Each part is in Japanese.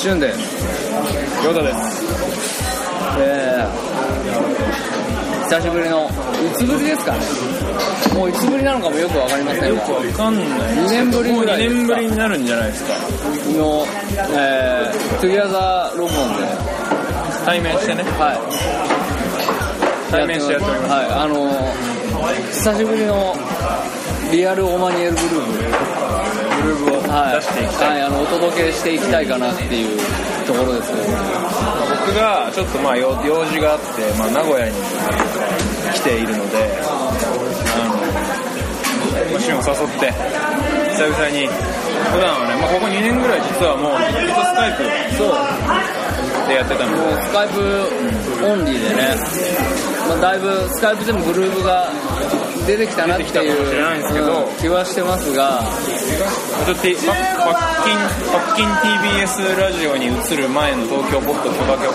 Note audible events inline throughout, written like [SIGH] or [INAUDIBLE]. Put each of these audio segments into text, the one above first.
はい。はい。しゅんです。ヨタです。えー、久しぶりの、いつぶりですかねもういつぶりなのかもよくわかりませんが、よくわかんない。2年ぶり2ぐらいですか年ぶりになるんじゃないですか。の、えー、 together 録音で、対面してね。はい。対面してやっております。はい、あのー、久しぶりのリアルオマニエルグループ。グルーブをはい、出していきたい。はい、あのお届けしていきたいかなっていうところですけど、僕がちょっとまあ用用事があって、まあ、名古屋に来ているので、あの、まあ、シュンを誘って、久々に、普段はね、まあ、ここ2年ぐらい実はもうずっとスカイプそう、でやってたので、スカイプオンリーでね、まあ、だいぶスカイプでもグルーブが出てきたなっていう気はしてますが、ちょっとパッキン、パッキン TBS ラジオに移る前の東京ポッド許可局を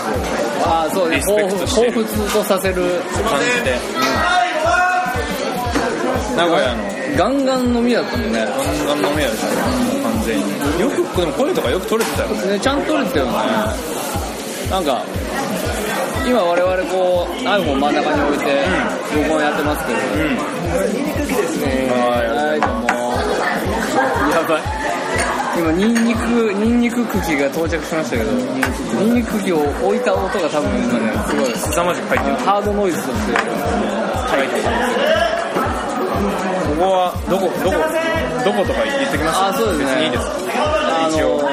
ああ、そうですね、彷彿とさせる、感じで、名古屋のガンガン飲みだったもんね。ガンガン飲み屋でした、完全に。よく、でも声とかよく取れてたよね。ね、ちゃんと撮れてたよね。なんか、今我々こう iPhone 真ん中に置いて録音やってますけど、うん。はい、ばい。今、ニンニク、ニンニク茎が到着しましたけど、ニンニク茎を置いた音が多分今ね、すごい、凄まじく入ってる。ハードノイズとして入ってたんですよ。ここは、どこ、どこ、どことか言ってきますあ、そうですね。別にいいです。あ一応の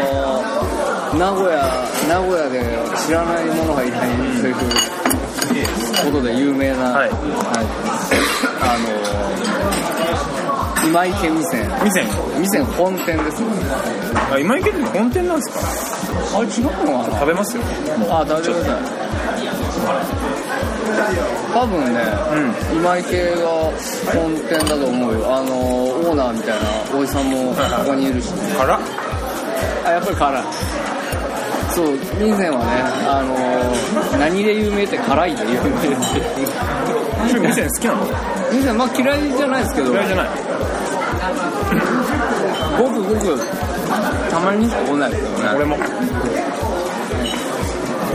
ー、名古屋、名古屋で知らない者がいないということで有名な、はいあのー、今池味仙。店味仙本店ですね。あ、今池って本店なんですか？あれ違うのかな食べますよ。あ、食べてください。多分ね、うん。今池が本店だと思うよ。あのー、オーナーみたいなおじさんもここにいるしね。あ、やっぱり辛い。そう、ミンセンはね、あのー、何で有名って辛いで有名です。[LAUGHS] 店好きなの？ミンセン、まあ嫌いじゃないですけど、嫌いじゃない。ごくごく、たまにしか来ないですけどね。俺も。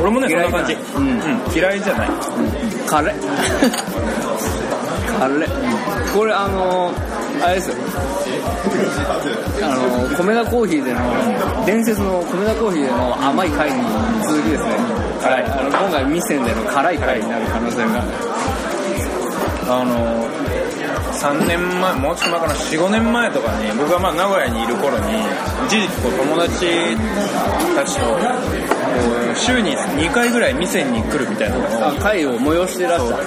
俺もね、そんな感じ。うんうん。嫌いじゃない。辛い。辛い。これあのー、あれですよ。あのー、米田コーヒーでの、伝説の米田コーヒーでの甘い回に続きですね。辛いあの、今回ミセンでの辛い回になる可能性が。あの3年前もうちょっと前かな45年前とかに僕がまあ名古屋にいる頃に一時期こう友達たちとこう週に2回ぐらい店に来るみたいなのあを、会を催してらっしゃる。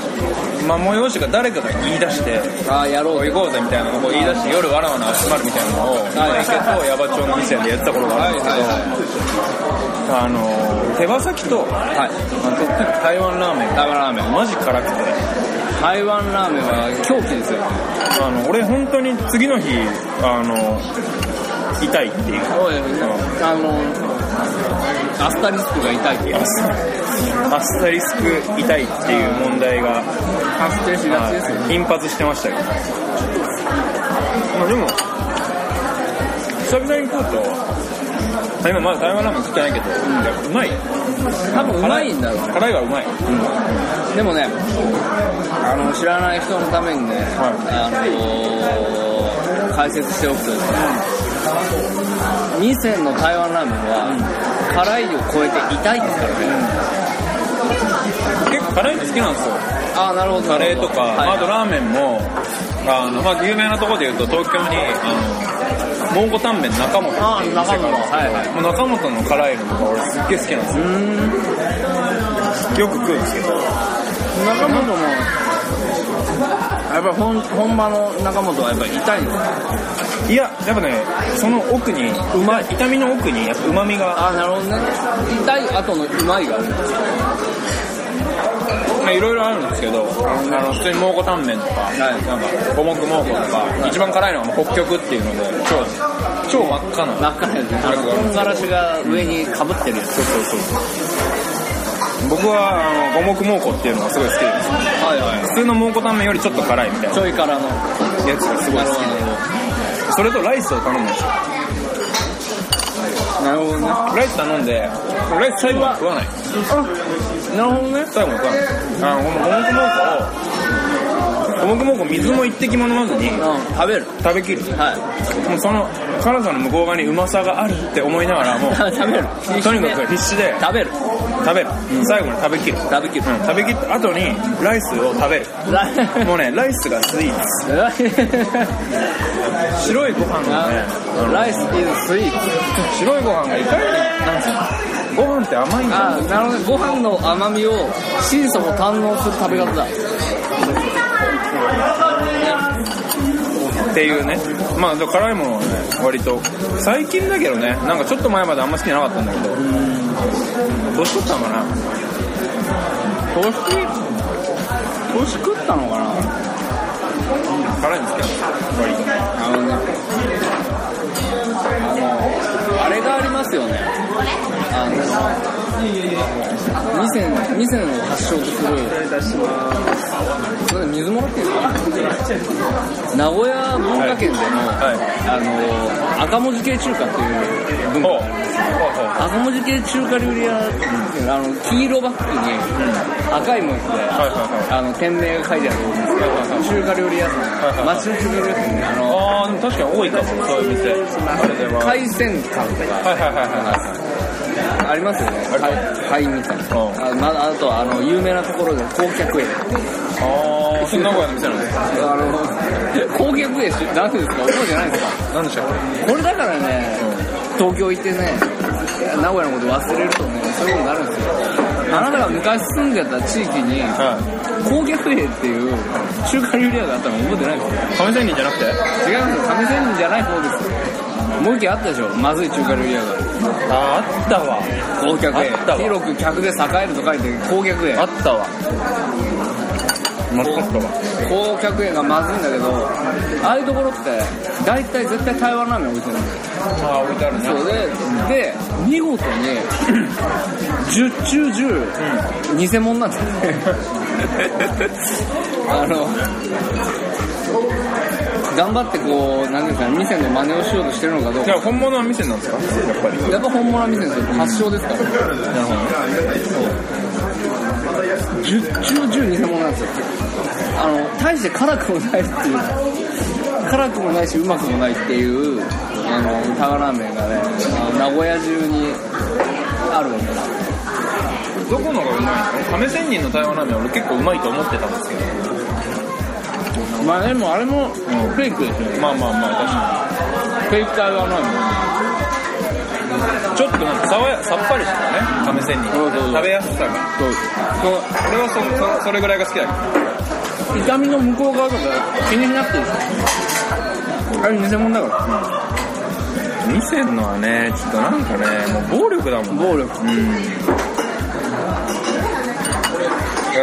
まあ、催しが誰かが言い出してあやろう行こうぜみたいなのを言い出して夜わらわら集まるみたいなのを今池と矢場町の店でやってた頃があるんですけど、あの手羽先と、はい。台湾ラーメン台湾ラーメン。マジ辛くて台湾ラーメンは狂気ですよ。あの俺本当に次の日あの痛いっていうそうですあの、アスタリスクが痛いっていう。アスタリスク痛いっていう問題が発生しがちですよ。頻発してましたよまあでも久々に食うとあ今まだ台湾ラーメン食ってないけど、やっぱうまい。多分うまいんだろう。ね。辛いはうまい。でもね、あの、知らない人のためにね、あのー解説しておくとですね、ミセンの台湾ラーメンは、辛いを超えて痛いですからね。結構辛いの好きなんですよ。ああ、なるほど。カレーとか、はい。あとラーメンもあの、まあ、有名なところで言うと東京にあの蒙古タンメン中本あっていう中本店があるんですけどもう中本の辛いのとか俺すっげえ好きなんですよ。よく食うんですけど。中本も、やっぱり本本場の中本はやっぱり痛いんですか？いややっぱねその奥にうまい痛みの奥にやっぱうまみが。ああ、なるほどね。痛い後のうまいがあるまあいろいろあるんですけどあの普通に蒙古タンメンとか、いなんか五目蒙古とか、一番辛いのは北極っていうので超超真っ赤な。真っ赤なやつねあの唐辛子が上にかぶってるやつそうそうそう。僕は、あの、五目蒙古っていうのがすごい好きです。はいは普通の蒙古タンメンよりちょっと辛いみたいなちょい辛のやつがすごい好きで。それとライスを頼むんですよ。なるほどねライス頼んで、ライス最後は食わない。なるほどね。最後は食わない。あの、この五目蒙古を、五目蒙古水も一滴も飲まずにうん。食べる。食べきる。はい。もうその辛さの向こう側にうまさがあるって思いながらもう、[LAUGHS] 食べる。とにかく必死で食べる。食べる。最後に食べきる。食べきる。うん。食べきった後にライスを食べる。もうね、ライスがスイーツ。[LAUGHS] 白いご飯がね、ライス is sweet 白いご飯がいかに、なんつうのご飯って甘いんだ。あなるほどね。ご飯の甘みを心底堪能する食べ方だ。っていうね。まあ、辛いものはね、割と、最近だけどね、なんかちょっと前まであんま好きじゃなかったんだけど、年取ったのかな。年年食ったのかな。辛いんですけど、ますよねあのを発祥とする水もらっていいですか名古屋文化圏での、あの赤文字系中華っていう文化。があるんです。赤文字系中華料理屋っていうのはあの黄色バッグに赤い文字で、はいはいあの店名が書いてあるんですけど中華料理屋さん、町の中華料理屋さんであのあ、でも確かに多いかも、そういう店。あれでは。海鮮館とかありますよねある貝貝みたいなあ,、あ、とはあの有名なところで光客園あー、それ名古屋の店なんですかあの光客園し何ですか覚えてないですか何でしたっこれだからね、東京行ってね、名古屋のこと忘れるとね、そういうことになるんですよ。あなたが昔住んでた地域に、高脚兵っていう中華料理屋があったの覚えてないですよ。い。亀仙人じゃなくて？違うんですよ。亀仙人じゃない方ですよ。もう一軒あったでしょ？まずい中華料理屋が。あー、あったわ。高脚あったわ兵。広く客で栄えると書いて高脚兵あ。ったわ。まずかったわ。高脚兵がまずいんだけど、ああいうところって、大体絶対台湾ラーメン置いてるんですよ。あー、置いてあるね。そうで、で、見事に、10中10、偽物なんですよね。[LAUGHS] あの、頑張ってこう、なんていうんですかね、店の真似をしようとしてるのかどうか。じゃあ本物は店なんですか？やっぱり。やっぱ本物は店ですよ。発祥ですから。なるほど。10中10偽物なんですよ。あの、大して辛くもないっていう。辛くもないし、うまくもないっていう、あの、タガラーメンがね、あの名古屋中にあるわけです。どこのがうまいの亀仙人の台湾ラーメン俺結構うまいと思ってたんですけど。まあでもあれもフェイクですよね。まあまあまあ、フェイク台湾ラーメン。ちょっとなんか爽やさっぱりしたね、亀仙人。そうそうそう食べやすさが。そう。俺はそそそれぐらいが好きだけど。痛みの向こう側とか気になってる。あれ偽物だから。見せんのはね、ちょっとなんかね、もう暴力だもんね。暴力。うん。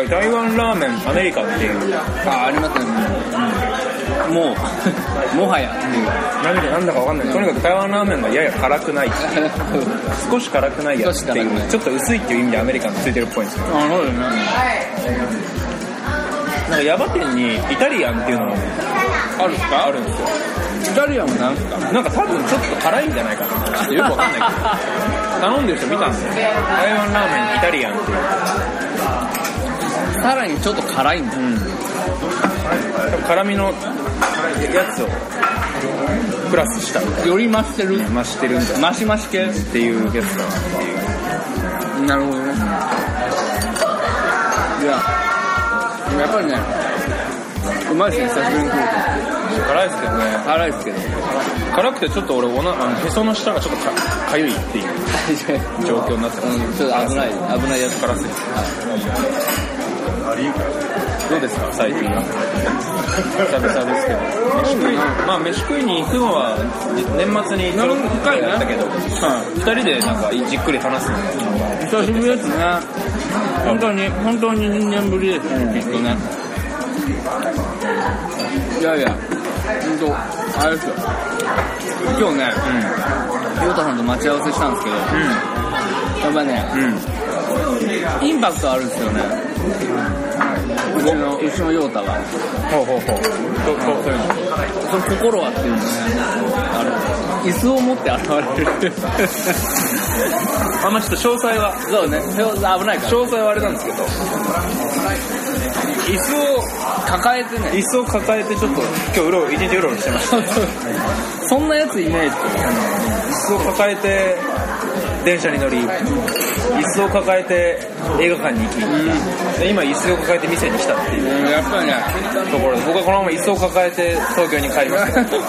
台湾ラーメンアメリカっていう。あ、ありますね。もう、[LAUGHS] もはやっていう。なんだなんだかわかんない。とにかく台湾ラーメンがやや辛くない。[LAUGHS] 少し辛くないやつっていうちょっと薄いっていう意味でアメリカンついてるっぽいんですよ。あ、そうですね。なんかヤバ店にイタリアンっていうのがあるんですか？あるんですよ。イタリアンもなんですか？なんか多分ちょっと辛いんじゃないかな。よくわかんないけど。頼んでる人見たんですよ。台湾ラーメンイタリアンっていう。さらにちょっと辛いんだ。うん。辛みのやつをプラスしたより増してる？増してるんだ増し増し系っていうやつだな。なるほどね。いや、やっぱりね、うまいですね、久しぶりに食う辛いですけどね。と。辛いですけど。辛くてちょっと俺おな、あの、へその下がちょっとかかゆいっていう状況になってます。うん、ちょっと危ない、危ないやつ。辛すぎて。どうですか？最近は。久々ですけど。飯食い、まあ飯食いに行くのは年末にちょろっと一回やったけど、二人でなんかじっくり話すのが久しぶりですね。本当に、本当に2年ぶりですね、きっとね。いやいや、うんとあれですよ。今日ね亮太さんと待ち合わせしたんですけどやっぱねうんうん。インパクトあるんですよねうちのうちの陽太が。ほうほうほう。そういうのその心はっていうのねあの椅子を持って現れる。あんまちょっと詳細は。そうね。危ないから。詳細はあれなんですけど。椅子を抱えてね。椅子を抱えてちょっと今日うろ一日うろうろしてました。そんなやついないって。椅子を抱えて電車に乗り椅子を抱えて映画館に行き、で今椅子を抱えて店に来たっていう。うんやっぱりね。ところで。僕はこのまま椅子を抱えて東京に帰りま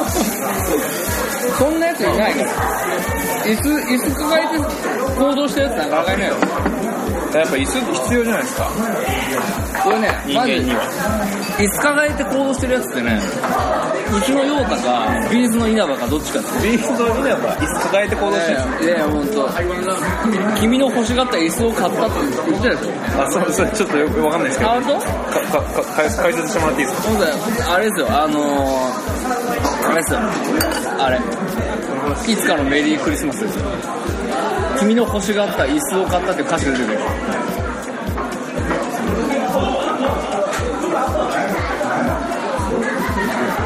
す。そんなやついないから椅子椅子抱えて行動したやつなかなかいないよやっぱ椅子必要じゃないですか。これね人間には。椅子抱えて行動してるやつってねうちの陽太かビーズの稲葉かどっちかってビーズの稲葉。椅子抱え。て行動してるんですいやいや本当。君の欲しがった椅子を買ったって言ってたでしょあそうそれちょっとよくわかんないですけど。あ本当かかか解解説してもらっていいですか？そうだよ。あれですよ。あのー、あれですよ。あれ。いつかのメリークリスマスですよ。君の欲しがった椅子を買ったって歌詞が出てくる。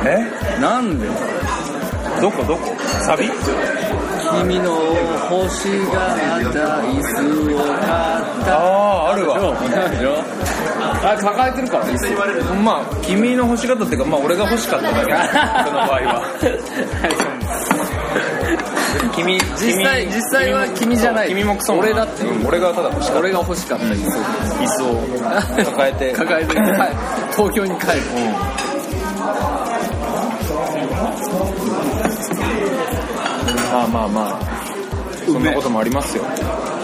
え？なんで？どこ？どこ？サビ？君の欲しがった椅子を買った。あああるわ。あれ抱えてるか？ら椅子。まあ君の欲しかったっていうかまあ俺が欲しかっただけこ [LAUGHS] の場合は。君実際実際は君じゃない。君もクソも俺だって。うん俺がただ欲しかっ俺が欲しかった椅子を。た椅子を抱えて。抱えて、はい、東京に帰るまあまあまあ。そんなこともありますよ。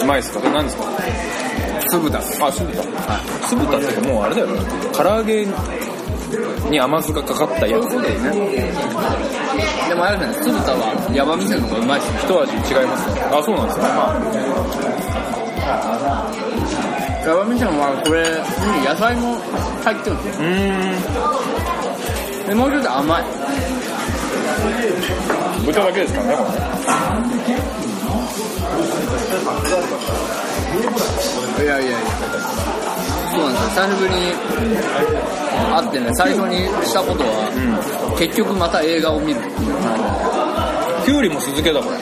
うまいですか？え何ですか？酢豚。あ酢豚。酢豚ってもうあれだよね唐揚げに甘酢がかかったやつそうだよね。でもあれだね。酢豚はヤバ店の方がうまいっすね。一味違いますね。あそうなんですか。ヤバ店のはこれ野菜も入ってるんですよ。うーん。でもう一つ甘い豚だけですからね。これいやいやいや。そうなんですよ。久しぶりに会ってね最初にしたことは、結局また映画を見るっていう。きゅうりも酢漬けだこれ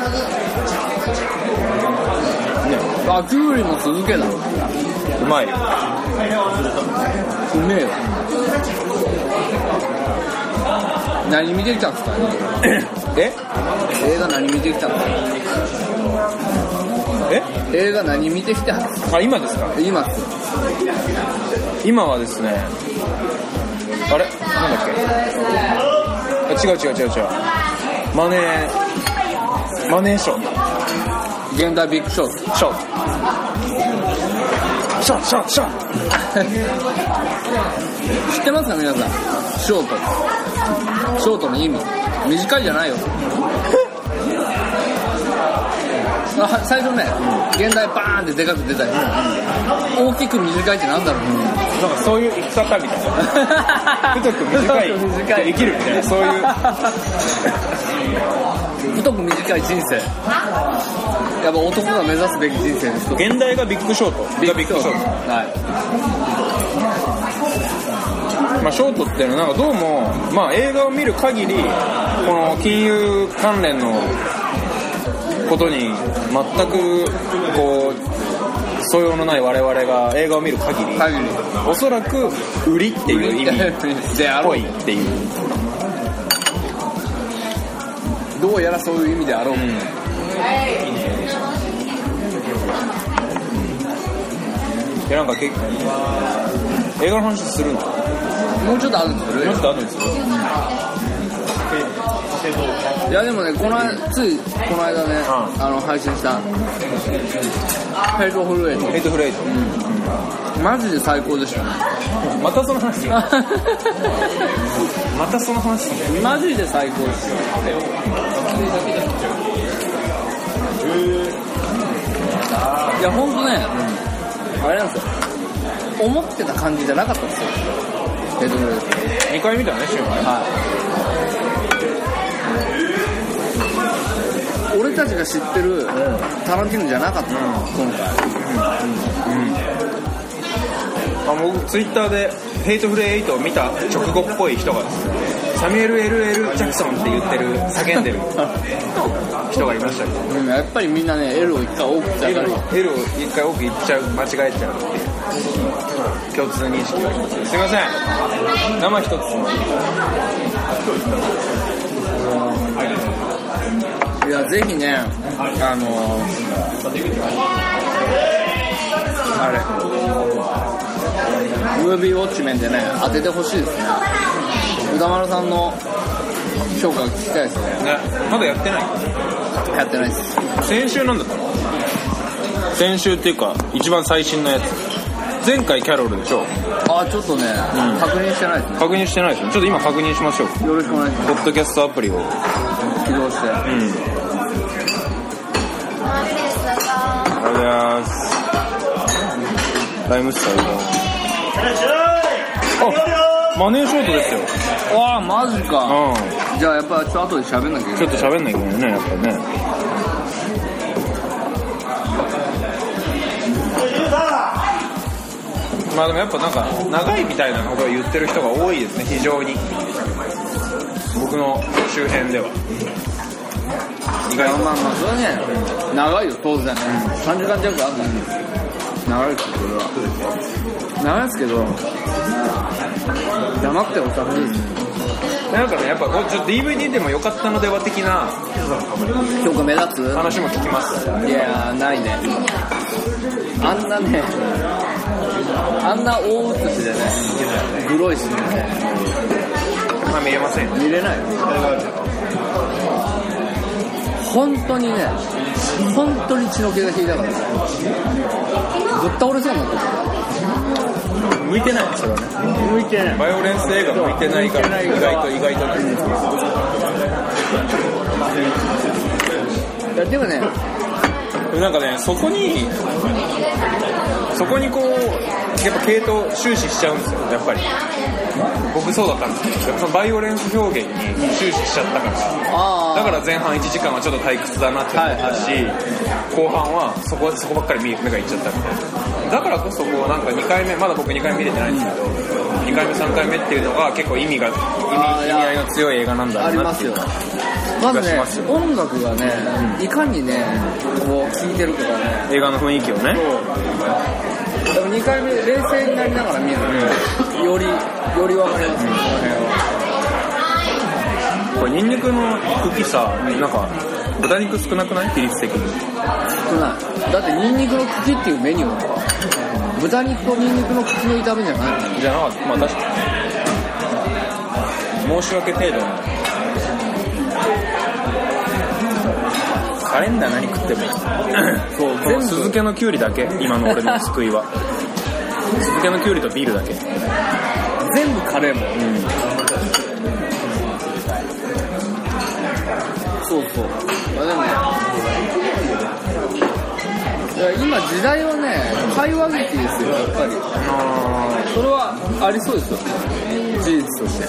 あきゅうりも酢漬けだううまいめえよ何見てきたんですか？え？映画何見てきたんですかえ？映画何見てきたん？ですかあ今ですか？今っす。今はですねあれ？なんだっけ？あ違う違う違う違う。マネーマネーショー。現代ビッグショー。ツショーショーショーショー知ってますか皆さん？ショート。ショートの意味。短いじゃないよ。あ最初ね現代バーンってでかく出たり。大きく短いってなんだろう。なんかそういう生き方みたいな。[LAUGHS] 太く短い。短い。生きるみたいな。そういう [LAUGHS] 太く短い人生。やっぱ男が目指すべき人生です。現代がビッグショート。がビッグショート。はい。まあ、ショートっていうのはなんかどうも、まあ、映画を見る限りこの金融関連のことに全くこう素養のない我々が映画を見る限り限り。おそらく売りっていう意味。っ [LAUGHS] であろう。っていう、どうやらそういう意味であろう、いやなんか結構映画の話するんだもうちょっとあるんですよ。もうちょっと後にするいやでもねこの間ついこの間ね、あの配信したヘイトフルエイトヘイトフルエイト、マジで最高でしたねまたその話またその話マジで最高ですよ性だゃく。いや、ほんね、あれなんですよ。思ってた感じじゃなかったんですよ。えっと、2回見たね、シュマイ。はい。俺たちが知ってるタランティーノじゃなかったの、今回。あ僕ツイッターで「ヘイトフレエイトを見た直後っぽい人がですねサミュエル・ LL・ ジャクソンって言ってる叫んでる人がいましたけど。うんやっぱりみんなね L を一回多く使 L うを L を一回多く言っちゃう間違えちゃうっていう共通認識があります。すいません。生一ついやぜひねあのあれ。ムービーウォッチメンでね当ててほしいですね歌丸さんの評価が聞きたいですね。ね。まだやってない？やってないです。先週なんだったの？先週っていうか一番最新のやつ。前回キャロルでしょ？あちょっとね、ん。確認してないですね。確認してないですよちょっと今確認しましょう。よろしくお願いしまポッドキャストアプリを。す起動して。うん。ありがとうございます。ライムスターあマネーショートですよ。わあマジか、うじゃあやっぱちょっと後で喋んなきゃいんちけない。ょっと喋んなきゃいけないねやっぱね。まあでもやっぱなんか長いみたいなことを言ってる人が多いですね非常に。僕の周辺では。意外と。まあまあそれはね長いよ当然、3時間弱あんだよ長いですけど俺は。長いですけど黙ってお酒いいですなんかねやっぱこれちょっと DVD でも良かったのでは的な評価目立つ。話も聞きます。いやーないね。あんなねあんな大写しでねグロいしね。まあ見れません。よ。見れない。よ本当にね本当に血の気が引いたからね。ぶっ倒れそうになって向いてない。それはねた向いてないバイオレンス映画向いてないから意外と意外とい。やでもねなんかねそこにそこにこうやっぱ系統終始しちゃうんですよやっぱり僕そうだったんですけどそのバイオレンス表現に終始しちゃったから。あだから前半1時間はちょっと退屈だなって思ったし、後半はそこそこばっかり目がいっちゃったみたいな。だからこそこうなんか2回目まだ僕2回目見れてないんですけど2回目3回目っていうのが結構意味が意味意味合いの強い映画なんだろうなっていうありますよ。まずね音楽がねいかにねこう聴いてるとかね。映画の雰囲気をね。でも2回目冷静になりながら見るとよりより分かりますよこの辺は。これニンニクの茎さなんか豚肉少なくない比率的に？少ない。だってニンニクの茎っていうメニューは豚肉とニンニクの茎の炒めじゃないじゃなかったまあ確かに。申し訳程度のカレンダー何食ってもそうこの酢漬けのきゅうりだけ。今の俺の救いは。酢漬けのきゅうりとビールだけ全部カレーも。そうそう。まあでもね今時代はね会話劇ですよやっぱり。それはありそうですよ。事実として。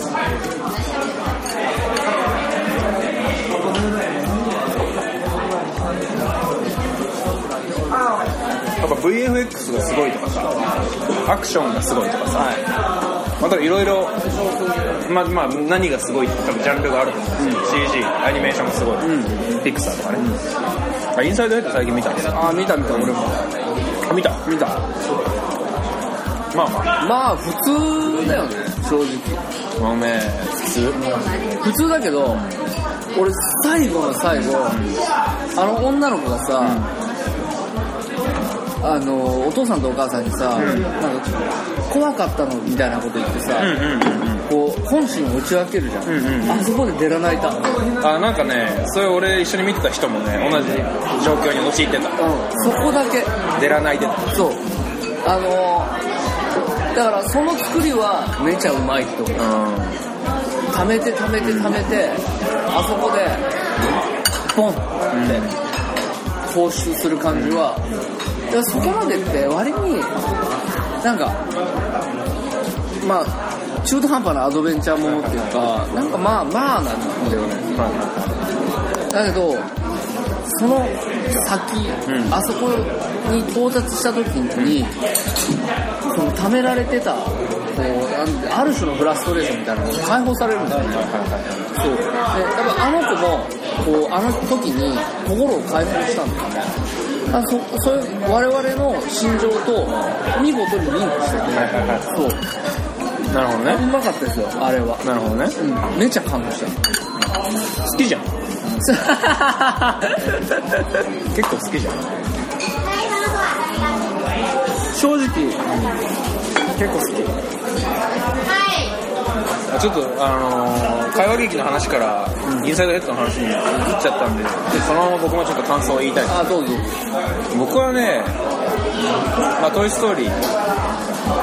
やっぱ VFX がすごいとかさアクションがすごいとかさ、またいろいろまあまあ何がすごいって多分ジャンルがあると思うんですよ、CG アニメーションもすごい、ピクサーとかね、あインサイドヘッド最近見たんですああ見た見た俺も。あ見た？見た。まあ。まあまあ普通だよね正直。ごめん。普通？普通だけど俺最後の最後あの女の子がさ、あのお父さんとお母さんにさ、なんか怖かったのみたいなこと言ってさ、うんうんうんうん。こう本心を打ち分けるじゃん、うんうんあそこで出らないたうんあなんかねそれ俺一緒に見てた人もね同じ状況に陥ってた。そこだけ。出らないで。そう。あのだからその作りはめちゃうまいと思う。う溜めて溜めて溜めてあそこでボンって放出する感じは、だからそこまでって割になんかまあ中途半端なアドベンチャーものっていうかなんかまあまあなんだよね。だけどその先、うん。あそこに到達した時に、その溜められてたある種のフラストレーションみたいなのが解放されるんだよね、そう。で多分あの子もこうあの時に心を解放したんですよねあそそういう我々の心情と見事にリンクしてて、そうなるほどね。う。まかったですよあれは、なるほどね。うん、めっちゃ感動した。好きじゃん。[LAUGHS] 結構好きじゃん。正直、結構好き。あちょっとあのー会話劇の話からインサイドヘッドの話に移っちゃったんででそのまま僕もちょっと感想を言いたい。あどうぞ。僕はね「まあ、トイ・ストーリー」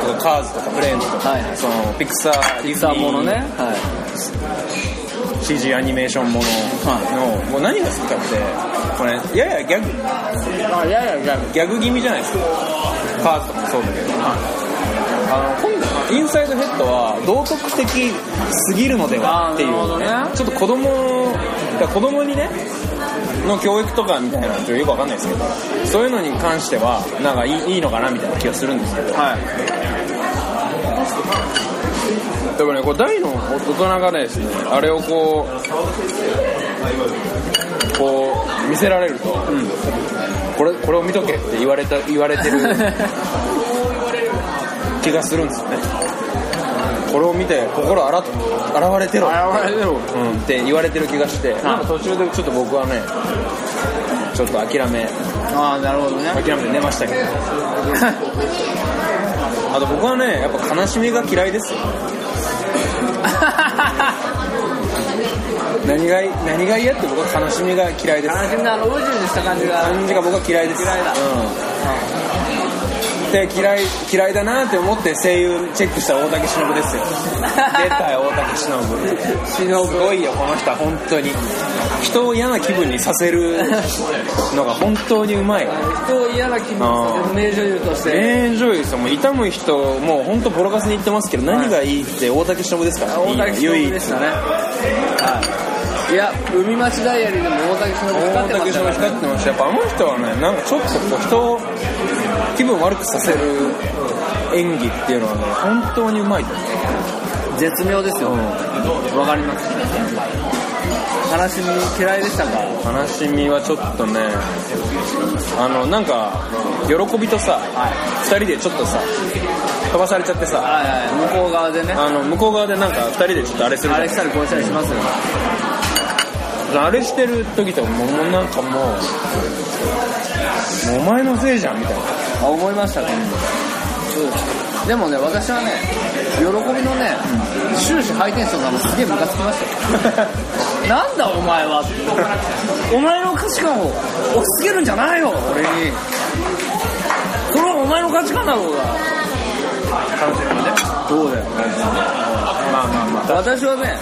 とか「カーズ」とか「フレンズ」とか、はい。そのピクサーディズさあニーものね、はい、CG アニメーションものの、もう何が好きかってこれややギャグ。あいやいやいやギャグ気味じゃないですか。カーズとかもそうだけど、あの今度インサイドヘッドは道徳的すぎるのではっていう、ね。ちょっと子供子供にねの教育とかみたいなのよくわかんないですけどそういうのに関してはなんかいいいいのかなみたいな気がするんですけどはい。でもねこう大の大人がねですねあれをこうこう見せられると、これこれを見とけって言われた言われてる [LAUGHS] 気がするんですよね。これを見て心あら現れてろ。現れてろ。うん、って言われてる気がして。なんか途中でちょっと僕はねちょっと諦め。ああなるほどね。諦めて寝ましたけど。[LAUGHS] あと僕はねやっぱ悲しみが嫌いですよ。[LAUGHS] 何が何が嫌って僕は悲しみが嫌いです。悲しみのあのうじうじした感じが。感じが僕は嫌いです。嫌いだ。うんで嫌い嫌いだなって思って声優チェックした大竹しのぶですよ。出たよ大竹しのぶ。しのぶ。すごいよこの人は本当に。人を嫌な気分にさせるのが本当にうまい。人を嫌な気分にさせる名女優として。名演女優ですよ。もう痛む人もう本当ボロカスに言ってますけど何がいいって大竹しのぶですから。大竹しのぶでしたね。はい。いや海町ダイアリーでも大竹しのぶ光ってま大竹しのぶしたから光ってましたやっぱあの人はねなんかちょっとこう人を気分悪くさせる演技っていうのはね本当にうまいと思う。絶妙ですよ。わかります。悲しみ嫌いでしたか？悲しみはちょっとねあのなんか喜びとさ、二人でちょっとさ飛ばされちゃってさはいはい向こう側でね。あの向こう側でなんか二人でちょっとあれするあれしたりこうしたりしますよ。あれしてる時とかもうなんかもうお前のせいじゃんみたいなあ思いましたねうん。でもね私はね喜びのね終始ハイテンションなのすげえムカつきましたよ。[LAUGHS] なんだお前は。お前の価値観を押し付けるんじゃないよ俺に。それはお前の価値観だろうが。楽しみね。そうだよ。まあまあまあ。まあ私はね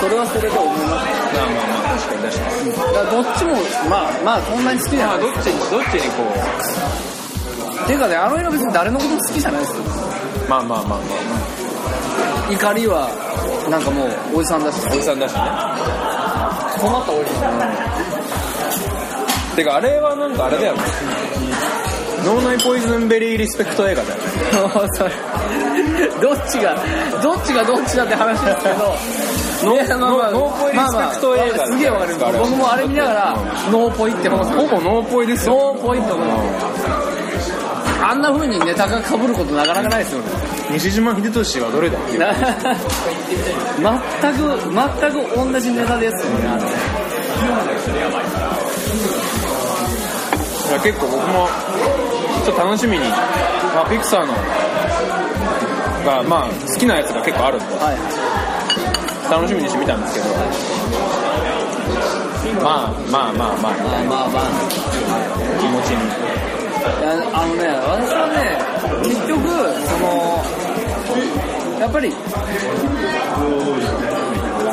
それはそれで思いましまあまあ確かに確かに。ただからどっちもまあまあそんなに好きじゃない。まあどっちにどっちにこっていうかねあの映画別に誰のことも好きじゃないですよ。うまあまあまあまあ。怒りはなんかもうおじさんだし。おじさんだしね。困ったおじさんてかあれはなんかあれだよね。脳内ポイズンベリーリスペクト映画だよね。[LAUGHS] それ。どっちがどっちがどっちだって話ですけど。[LAUGHS] ノーいやまあまあノーポイリスペクト映画まあまあすげえわかりますあれ。僕もあれ見ながらノーポイって思ってほぼノーポイですよ。ノーポイって思ってあんな風にネタが被ることなかなかないですよね。西島秀俊はどれだっていうな全く全く同じネタですよねあれ。いや結構僕もちょっと楽しみに、まあ、ピクサーのがまあ好きなやつが結構あるんではい楽しみにしてみたんですけど。まあまあまあまあ。まあまあまあ。気持ちにあのね私はね結局そのやっぱり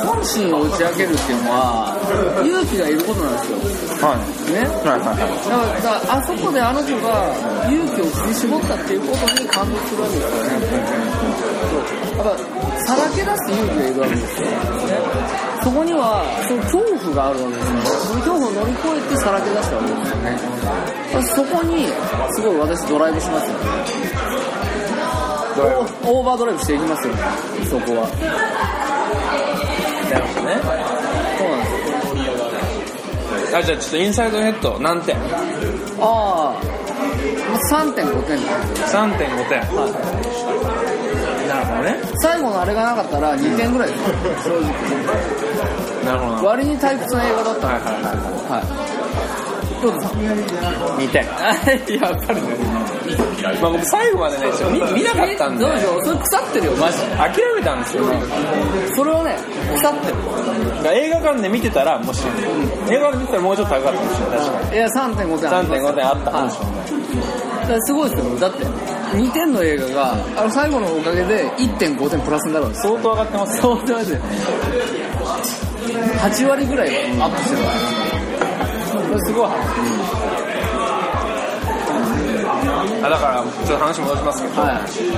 本心を打ち明けるっていうのは勇気がいることなんですよ。はい。ね。はいはいはい。だからあそこであの子が勇気を振り絞ったっていうことに感動するわけですよねやっぱさらけ出す勇気がいるわけですよ、ね、そこにはその恐怖があるわけですよその恐怖を乗り越えてさらけ出したわけですよねそこにすごい私ドライブしますよねオーバードライブしていきますよそこはなるほどねそうなんですよあじゃあちょっとインサイドヘッド何点ああ3.5点です3.5点なるほどね。最後のあれがなかったら2点ぐらいです。よ正直。なるほどな。割に退屈な映画だったはいはいはいはい。どうぞ。2点。[LAUGHS] やっぱりねまあ僕最後までね見見なかったんで。どうしよう？それ腐ってるよマジで。諦めたんですよそれはね腐ってる。映画館で見てたらもし映画館で見てたらもうちょっと高かったかもしれない。確かに。いや3.5点あります3.5点あったかもしれない。すごいですよだって2点の映画があの最後のおかげで1.5点プラスになるんです。よ相当上がってますよ相当です8割ぐらいはアップしてるす。よこれすごい。話あだからちょっと話戻しますけど、はい。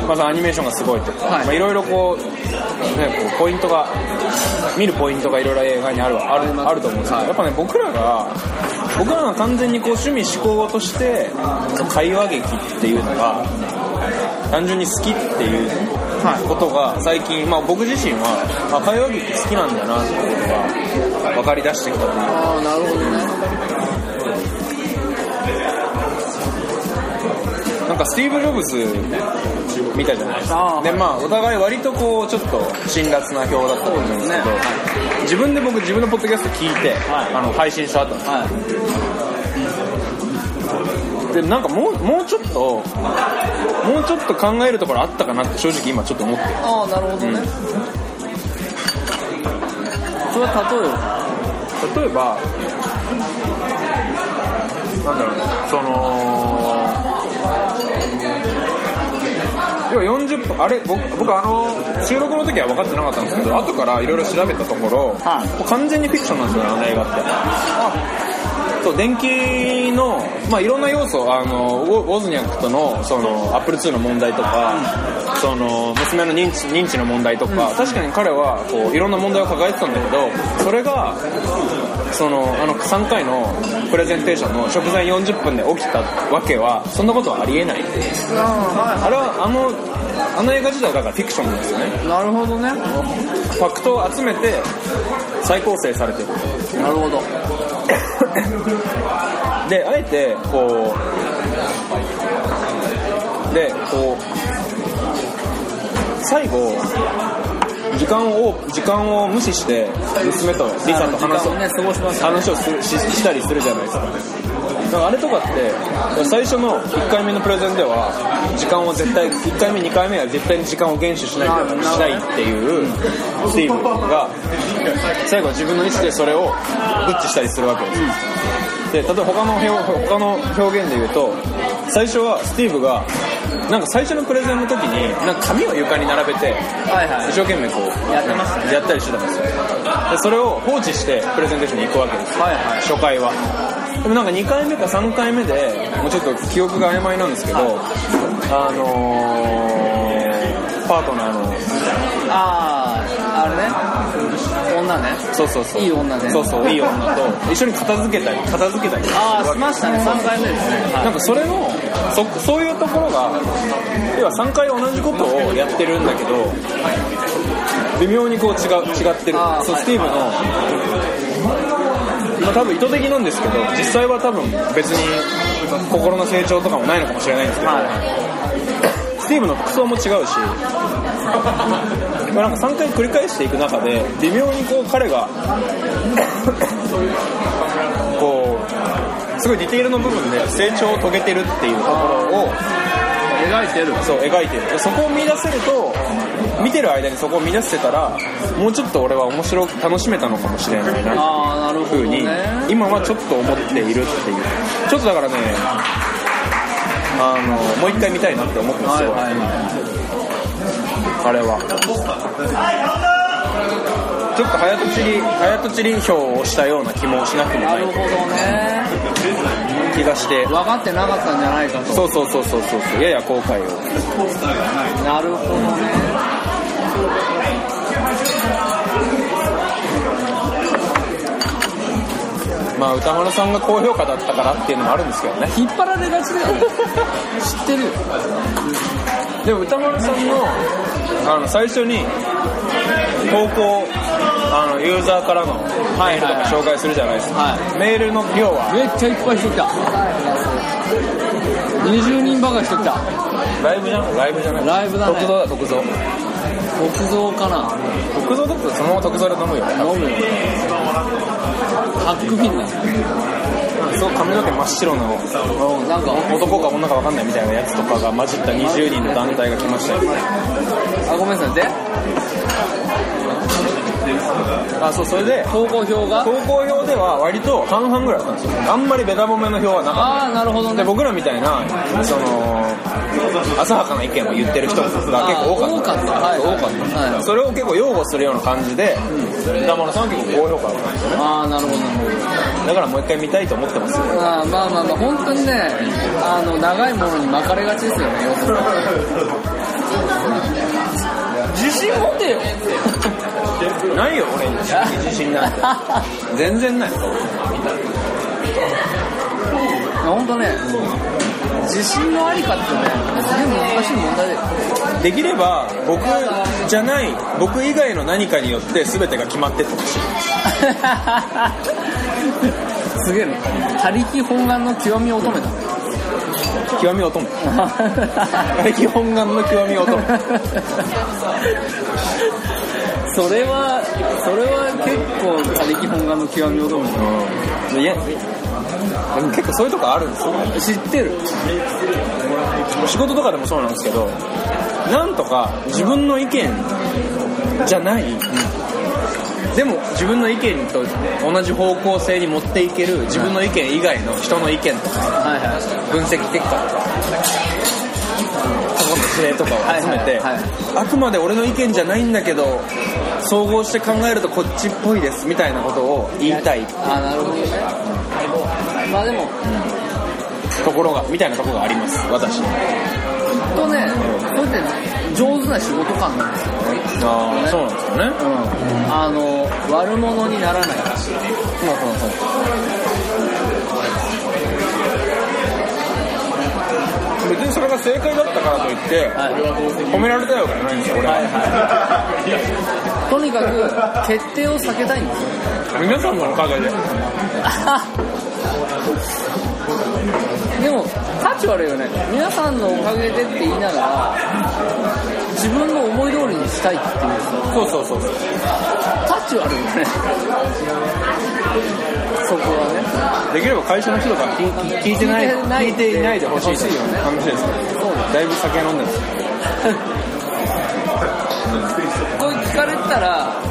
まずアニメーションがすごいと。か、はい。まあいろいろこう,、ね、こうポイントが見るポイントがいろいろ映画にあるあるあると思うんですけど、やっぱね僕らが僕らが完全にこう趣味嗜好として会話劇っていうのが単純に好きっていうことが最近、まあ、僕自身は、まあ、会話劇好きなんだなってことが分かりだしてきたという。ああなるほどね。なんかスティーブ・ジョブズ見たじゃないですか。でまあお互い割とこうちょっと辛辣な表だったと思うんですけど自分で僕自分のポッドキャスト聞いて、あの配信した後に。はいでなんかもうもうちょっともうちょっと考えるところあったかなって正直今ちょっと思って。るああなるほどね、それは例えば例えばなんだろうねその要は40分あれ僕僕あの収録の時は分かってなかったんですけど後からいろいろ調べたところ、はい。完全にフィクションなんですよねあの映画って。そう電気の、まあ、いろんな要素あのウォズニャックとのそのアップル2の問題とか、その娘の認知認知の問題とか、確かに彼はこういろんな問題を抱えてたんだけどそれがそのあの3回のプレゼンテーションの直前40分で起きたわけはそんなことはありえない。あれはあのあの映画自体だからフィクションなんですよね。なるほどね。ファクトを集めて再構成されてる。なるほどであえてこうでこう最後時間を時間を無視して娘とリサと話をね過ごします話をするししたりするじゃないですか。だからあれとかって最初の1回目のプレゼンでは時間を絶対1回目2回目は絶対に時間を厳守しないとしないっていうスティーブが最後は自分の意思でそれをブッチしたりするわけです。で例えば他の表他の表現で言うと最初はスティーブがなんか最初のプレゼンの時になんか紙を床に並べてはいはい。一生懸命こうやってましたね。やったりしてたんですよ。でそれを放置してプレゼンテーションに行くわけです。よ、はいはい。初回は。でもなんか2回目か3回目でもうちょっと記憶が曖昧なんですけど、あのー、パートナーのあああれね女ね。そうそうそう。いい女ね。そうそういい女と一緒に片付けたり片付けたり。ああしましたね。3回目ですね。なんかそれのそそういうところが要は3回同じことをやってるんだけど微妙にこう違う違ってる。そうスティーブの、まあ、多分意図的なんですけど実際は多分別に心の成長とかもないのかもしれないんですけど、スティーブの服装も違うしまあなんか3回繰り返していく中で微妙にこう彼がこうすごいディテールの部分で成長を遂げてるっていうところを描いてる。そう描いてる。でそこを見出せると見てる間にそこを見出せてたらもうちょっと俺は面白く楽しめたのかもしれないなああなるほどふうにね今はちょっと思っているっていう。ちょっとだからねあのもう一回見たいなって思ってますよ、はいはいあれは。ちょっと早とちり早とちり票をしたような気もしなくもなないるほどね気がして。分かってなかったんじゃないかと。そうそうそうそうそうそう。やや後悔を。なるほどね。まあ歌丸さんが高評価だったからっていうのもあるんですけどね。引っ張られがちだよね知ってるよでも歌丸さんのあの最初に投稿あのユーザーからのメールとか紹介するじゃないですか、はメールの量は？めっちゃいっぱい人来た。20人ばかり人来た。ライブじゃんライブじゃない。ライブだね。特造だ特造。木造かな。特造だってそのまま特造で飲むよ。飲むよ。[LAUGHS] ハックフィンだすごい髪の毛真っ白なうんなんか男か女か分かんないみたいなやつとかが混じった20人の団体が来ましたよあごめんなさい。で？あそうそれで。投稿票が？投稿票では割と半々ぐらいだったんですよ。あんまりベタ褒めの票はなかああなるほどね。ったで僕らみたいなその浅はかな意見を言ってる人が結構多かった。多かった。はい。多かった、はい。それを結構擁護するような感じで歌丸さんは結構高評価だったんですよね。ああなるほどなるほどだからもう一回見たいと思ってますよ。まあまあまあまあ本当にねあの長いものに巻かれがちですよね自信持てよ。ないよ俺に。自信なんて。全然ない。本当ね自信のありかってねすげえ難しい問題だよ。できれば僕じゃない僕以外の何かによって全てが決まってってほしい [LAUGHS] すげえね他力本願の極み乙女だ。極み乙女。[LAUGHS] 他力本願の極み乙女。それはそれは結構他力本願の極み乙女。だうん。いやでも結構そういうとこあるんですよ知ってる。仕事とかでもそうなんですけどなんとか自分の意見じゃない、でも自分の意見と同じ方向性に持っていける自分の意見以外の人の意見とかはいはい分析結果とか過去の事例とかを集めて、はいはいはい。あくまで俺の意見じゃないんだけど総合して考えるとこっちっぽいですみたいなことを言いたい。あなるほど。ねまあでもところがみたいなところがあります。私。きっとねこうやって上手な仕事感なんですよああそうなんですよね。うん。あの悪者にならない。そうそうそう別にそれが正解だったからといって、褒められたいわけじゃないんですよ俺は、とにかく決定を避けたいんですよ。皆さんのおかげで。でもタチ悪いよね。皆さんのおかげでって言いながら自分の思い通りにしたいっていう。そうそうそうそうタチ悪いよね。そこはね。できれば会社の人とか聞聞いてない聞いていないでほしい欲しいよね。話ですね。だいぶ酒飲んでますこれ聞かれたら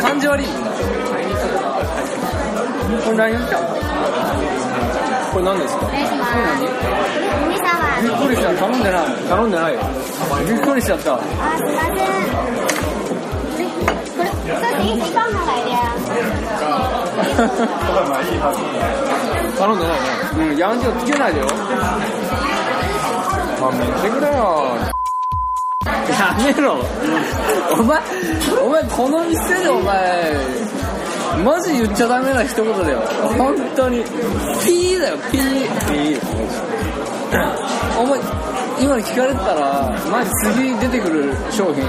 感じ悪いこれ何来たこれ何ですかびっくりした頼んでない頼んでないよびっくりしちゃったあ、すいません。这是一起放上来的呀。頼んでないね。うんヤンキーつけないでよ。勘弁してくれよ。やめろ。お前お前この店でお前マジ言っちゃダメな一言だよ。本当に。ピーだよピー。いいよお前今聞かれてたらマジ次出てくる商品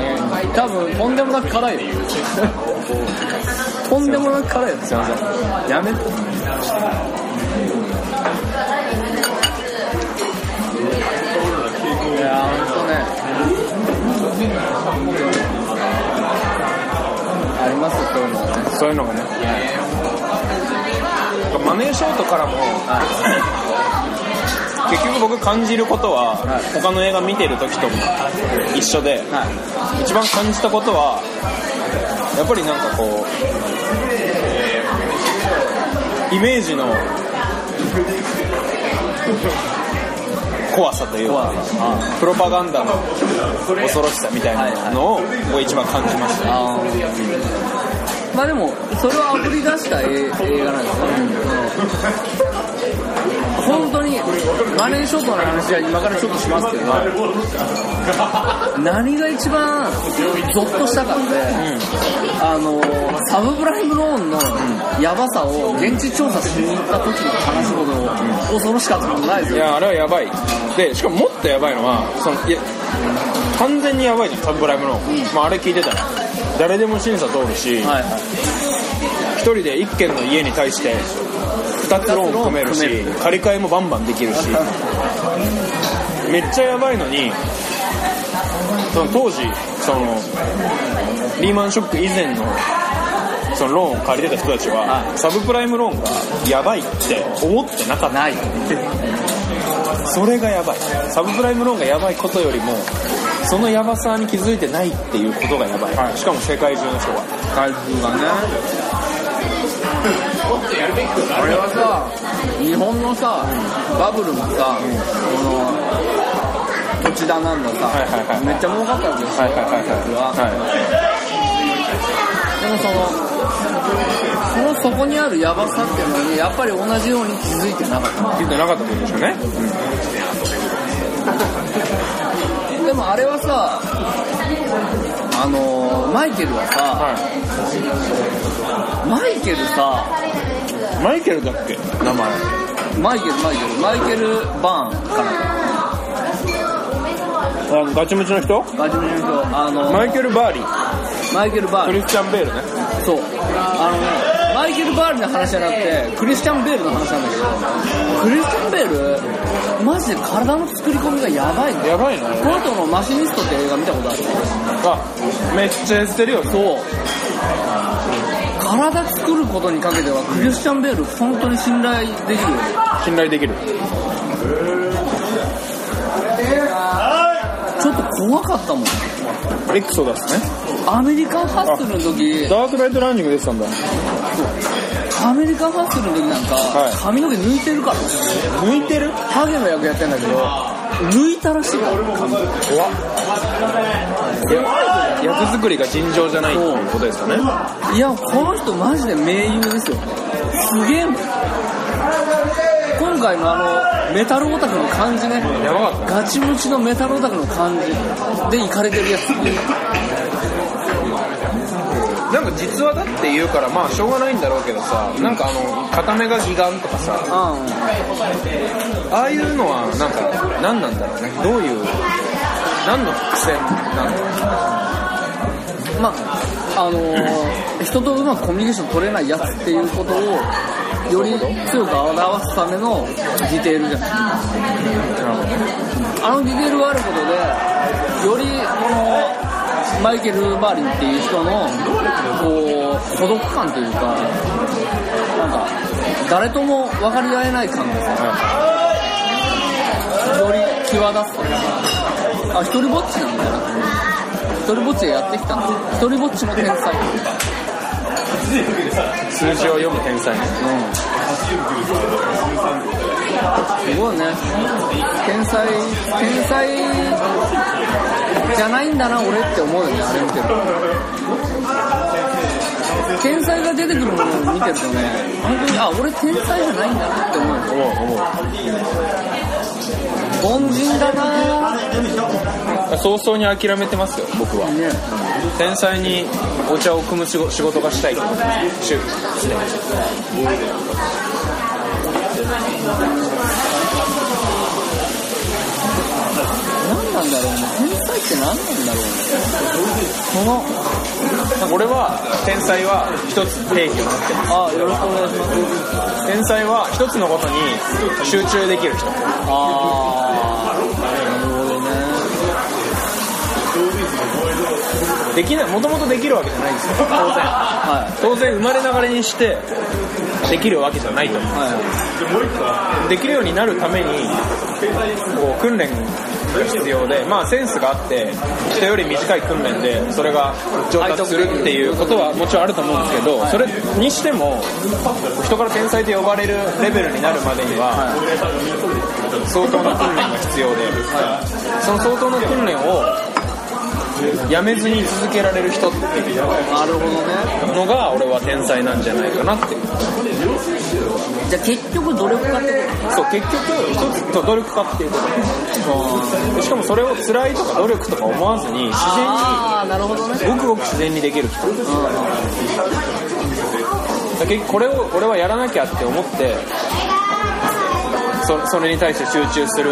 多分とんでもなく辛いよ。とんでもなく辛いよすいません。やめて。いやほんとね。ありますそういうの。はねそういうのがね。マネーショートからも結局僕感じることは他の映画見てる時とも一緒ではい。一番感じたことはやっぱりなんかこうイメージの怖さというかプロパガンダの恐ろしさみたいなのを僕一番感じました。まあでもそれをあぶり出した映映画なんですよね、本当にマネーショットの話は今からちょっとしますけど、何が一番ゾッとしたかって、あのサブプライムローンのヤバさを現地調査しに行った時の話ほど恐ろしかったことないですよ。いやあれはやばい。でしかももっとやばいのはそのいや完全にやばいじゃんサブプライムの、まあ、あれ聞いてたら。誰でも審査通るし、はいはい。一人で一軒の家に対して二つローン組めるし借り換えもバンバンできるし。めっちゃやばいのにその当時そのリーマンショック以前のそのローンを借りてた人たちは、はサブプライムローンがやばいって思ってなかった。ない。それがやばい。サブプライムローンがやばいことよりもそのやばさに気づいてないっていうことがやばい、しかも世界中の人が。回数がねあれはさ日本のさバブルもさ、この土地だなんださ、はいはいはいめっちゃ儲かったわけですよ、はいはいはいはい。僕は。はでもそのその底にあるヤバさっていうのにやっぱり同じように気づいてなかった。い聞いてなかったことでしょうね、でもあれはさあのマイケルはさ、はマイケルさい、マイケルだっけ？名前。マイケルマイケル。マイケル・バーンかな。あのガチムチの人？ガチムチの人。あのマイケル・バーリー。マイケル・バーンクリスチャン・ベールね。そう。あのねマイケル・バールの話じゃなくてクリスチャン・ベールの話なんだけどクリスチャン・ベールマジで体の作り込みがやばいのやばいなこの人のマシニストって映画見たことある？あめっちゃ痩せてるよ。そう。体作ることにかけてはクリスチャン・ベール本当に信頼できるよ。信頼できる。ちょっと怖かったもん。エクソダスねアメリカンハッスルの時。ダークナイトランニング出てたんだ。アメリカンハッスルの時なんか、はい。髪の毛抜いてるから。抜いてる？ハゲの役やってんだけど抜いたらしい。から怖っ。役作りが尋常じゃないっていう。ことですかね。いやこの人マジで名優ですよ。すげえもん。今回のあのメタルオタクの感じね。やばかった。ガチムチのメタルオタクの感じで行かれてるやつなんか実話だって言うからまあしょうがないんだろうけどさなんかあの片目が義眼とかさうああいうのはなんか何なんだろうね？どういう何の伏線なんだろんまああのー人とうまくコミュニケーション取れないやつっていうことをより強く表すためのディテールじゃない？あのディテールがあることでよりこのマイケル・バーリンっていう人のこう孤独感というかなんか誰とも分かり合えない感がより際立つ。というかあ一人ぼっちなんだよ一人ぼっちでやってきたんだ一人ぼっちの天才う数字を読む天才ねすごいね。天才天才じゃないんだな俺って思うよねあれ見てると。天才が出てくるものを見てるとね本当にあ俺天才じゃないんだなって思うよ思う思う凡人だな。早々に諦めてますよ僕は。ね。天才にお茶を汲む仕事仕事がしたいなんだろうね天才って何なんだろうねその俺は天才は一つ定義を持ってますあよろしくお願いします天才は一つのことに集中できる人。あーなるほどね。できないもともとできるわけじゃないんですよ当然は当然生まれながらにしてできるわけじゃないと。思うい。できるようになるためにこう訓練必要でまあセンスがあって人より短い訓練でそれが上達するっていうことはもちろんあると思うんですけどそれにしても人から天才と呼ばれるレベルになるまでには相当な訓練が必要でその相当な訓練をやめずに続けられる人っていうのが俺は天才なんじゃないかなって。じゃあ結局努力家ってこそう結局一つと努力家っていうことでしかもそれを辛いとか努力とか思わずに自然にああなるほどね。ごくごく自然にできる人だ結局これを俺はやらなきゃって思ってそそれに対して集中する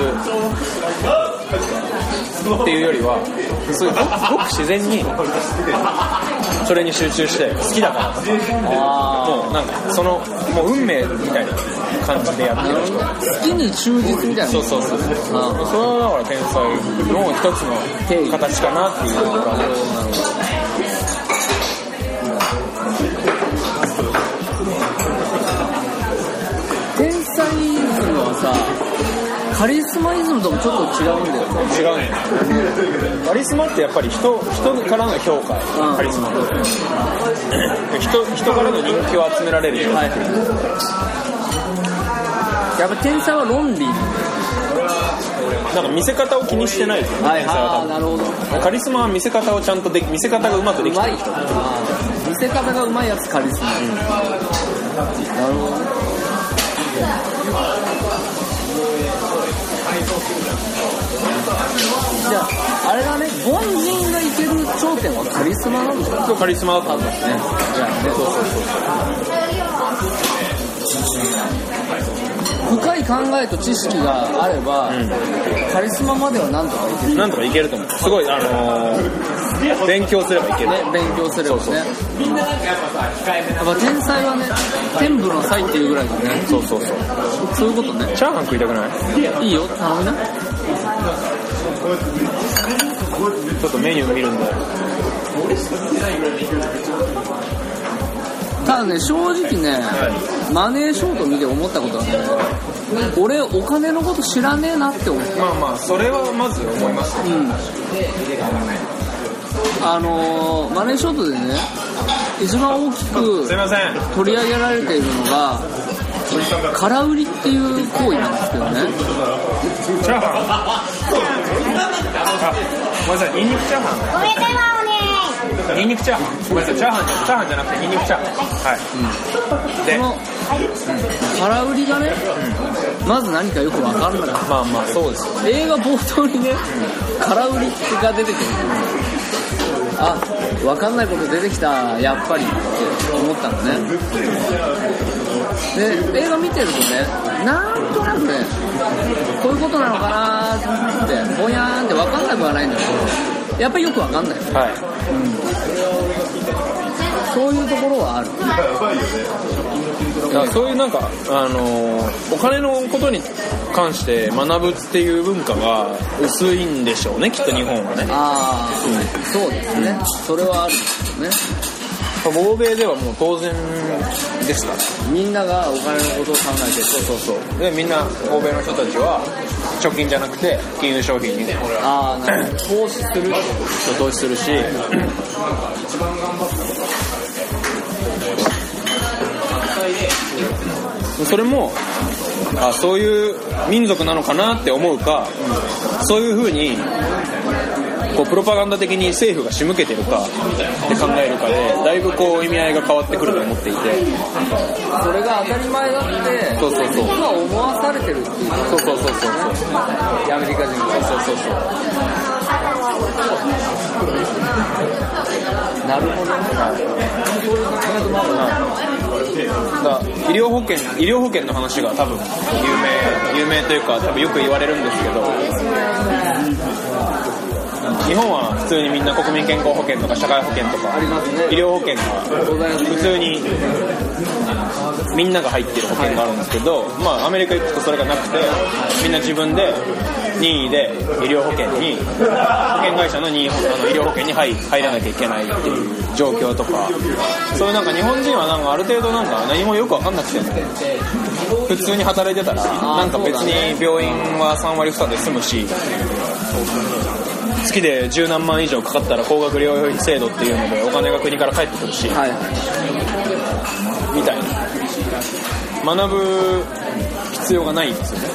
っていうよりはそういうごくごく自然にそれに集中して好きだから。あもうなんかそのもう運命みたいな感じでやってる人。あ好きに忠実みたいな。そうそうそう。そうそれはだから天才。の一つの形かなっていうとこカリスマイズムともちょっと違うんだよね。違うねカリスマってやっぱり人人からの評価うん。カリスマ。って人人からの人気を集められるよはいやっぱ天才は論理。なんか見せ方を気にしてない。ですよねはいはなるほど。カリスマは見せ方をちゃんとでき見せ方がうまくできてる。人。見せ方がうまいやつカリスマ、なるほど。ねじゃああれだね凡人がいける頂点はカリスマなんだ。ねそうカリスマだったんだじゃあねそうそうそう。深い考えと知識があれば、カリスマまではなんとかいける。なんとかいけると思う。すごいあのー [LAUGHS] 勉強すればいける。ね、勉強すればね。やっぱ天才はね天賦の才っていうぐらいだね。そうそうそう。そういうことね。チャーハン食いたくない？いいよ。頼みな。ちょっとメニュー見るんでただね正直ねマネーショート見て思ったことはね俺お金のこと知らねえなって思ったまあまあそれはまず思いますよ。うんあのーマネーショートでね一番大きくすいません。取り上げられているのが空売りっていう行為なんですけどね。チャーハン。あごめんなさいニンニクチャーハおめでとうねンニンニクチャーハン。ごめんなさいチャーハンじゃチャーハンじゃなくてニンニクチャーハン。はい、でこの空売りがねまず何かよく分かんなかったまあまあそうです。よ映画冒頭にね空売りが出てくるあ分かんないこと出てきたやっぱり。って思ったのね。で映画見てるとねなんとなくねこういうことなのかなってぼやーんって分かんなくはないんだけどやっぱりよく分かんない。はい。そういうところはあるだからそういうなんか、あのーお金のことに関して学ぶっていう文化が薄いんでしょうねきっと日本はね。ああ、そうですね。それはあるんですよね。欧米ではもう当然ですか？らみんながお金のことを考えてそうそうそう。でみんな欧米の人たちは貯金じゃなくて金融商品にああなるほど。投資する投資するしそれもあそういう民族なのかなって思うかそういうふうにこうプロパガンダ的に政府が仕向けてるかって考えるかでだいぶこう意味合いが変わってくると思っていて。それが当たり前だってそうそうそう。実は思わされてるっていう。そうそうそうそうそう。アメリカ人が。そうそうそうなるほどね。だ医療保険医療保険の話が多分有名有名というか多分よく言われるんですけど日本は普通にみんな国民健康保険とか社会保険とか医療保険がございます普通にみんなが入ってる保険があるんですけど、まあアメリカ行くとそれがなくてみんな自分で任意で医療保険に保険会社の任意あの医療保険に入入らなきゃいけないっていう状況とかそういうなんか日本人はなんかある程度なんか何もよく分かんなくて普通に働いてたらなんか別に病院は3割負担で済むし月で十何万以上かかったら高額療養費制度っていうのでお金が国から返ってくるし、はい。はいみたいな。学ぶ必要がないんですよね。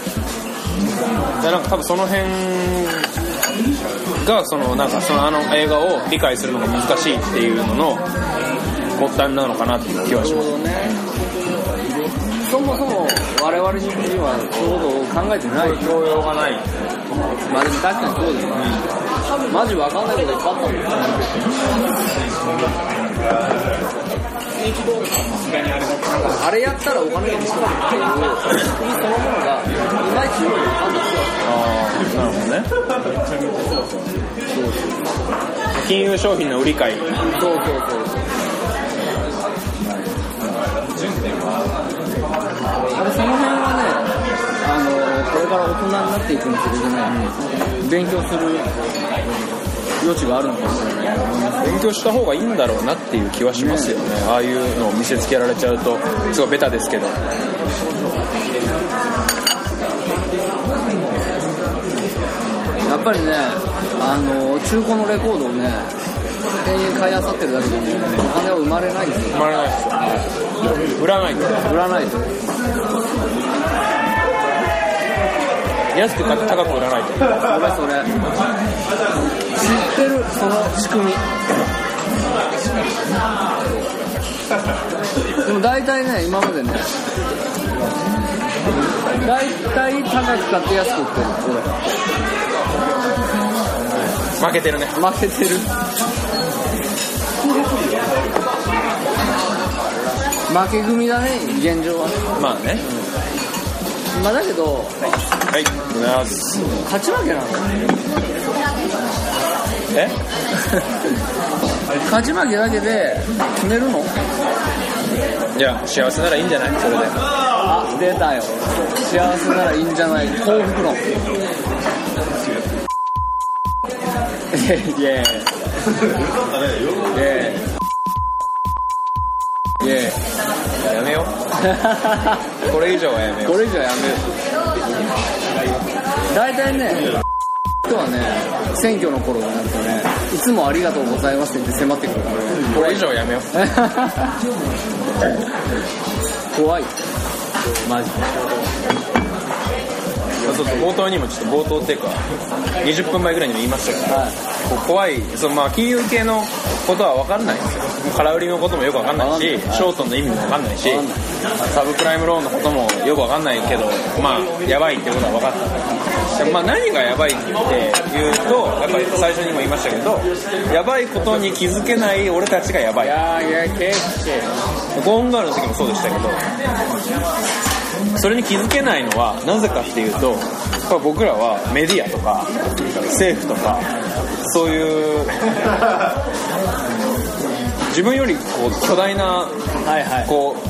でなんか多分その辺がそのなんかそのあの映画を理解するのが難しいっていうのの発端なのかなっていう気はします。そもそも我々人はそういうことを考えてない教養がない。まあでも確かにそうですよねマジわかんないこといっぱいあったんだよあれやったらお金が使うっていう国そのものがいまいちよくわかんないああなるほどね金融商品の売り買いそうそうそうあれその辺れから大人になっていくにつれてね、勉強する余地があるのかもしれない勉強した方がいいんだろうなっていう気はしますよね。ああいうのを見せつけられちゃうとすごいベタですけど。やっぱりねあの中古のレコードをね店員買い漁ってるだけでねお金は生まれないんですよ。生まれないですよ売らないと。売らないと安く買って高く売らないと。それそれ知ってるその仕組み。でも大体ね今までね大体高く買って安く売ってる負けてるね。俺負けてる。負け組だね現状は。まあねまあだけどはい。ありがとうござい勝ち負けなのえ？勝ち負けだけで決めるの？じゃあ幸せならいいんじゃない？それで。あ出たよ。幸せならいいんじゃない？幸福論。イエイ。イエイ。イエイイエイ [LAUGHS] やめよう。これ以上はやめよう。これ以上やめる大体ね人はね選挙の頃になるとねいつもありがとうございますって迫ってくるからね。これ以上やめよう。怖い。マジそうそう冒頭にもちょっと冒頭っていうか20分前ぐらいにも言いましたけど、はい。怖いそのまあ金融系のことは分かんないんですよ。空売りのこともよく分かんないしショートの意味も分かんないしサブプライムローンのこともよく分かんないけどまあやばいってことは分かった。でまあ何がやばいって言うとやっぱり最初にも言いましたけどやばいことに気づけない俺たちがやばい。やいやけっゴーンガールの時もそうでしたけどそれに気づけないのはなぜかっていうと僕らはメディアとか政府とかそういう。自分よりこう巨大なはいはい。こう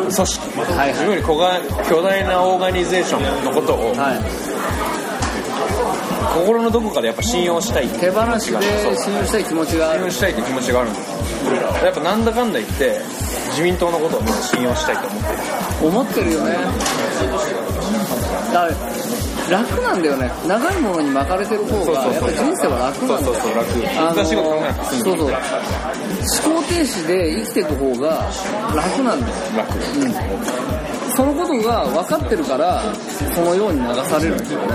組織、自分より小が巨大なオーガニゼーションのことをはい。心のどこかでやっぱ信用したい。手放しで信用したい気持ちがある。信用したいって気持ちがあるんですやっぱなんだかんだ言って自民党のことをみんな信用したいと思ってる。思ってるよね。だ楽なんだよね。長いものに巻かれてる方がやっぱ人生は楽なんだよそうそうそう楽難しいこと考えなくて済むそうそう。思考停止で生きていく方が楽なんだよ。楽。うん。そのことが分かってるからそのように流される。んですよね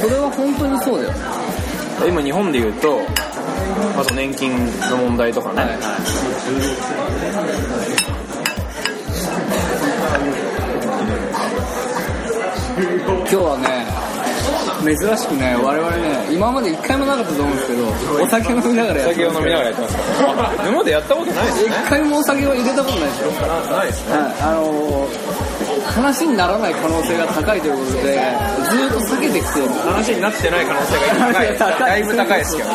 それは本当にそうだよ。ね今日本で言うとあと年金の問題とかね、今日はね珍しくね我々ね今まで一回もなかったと思うんですけどお酒飲みながらやおってます。酒を飲みながらやってますから。あ今までやったことないです一ね回もお酒は入れたことないです。よなないですねはい、あのー話にならない可能性が高いということで、ずーっと避けてきてる。話になってない可能性が高いですだいぶ高いですけどね。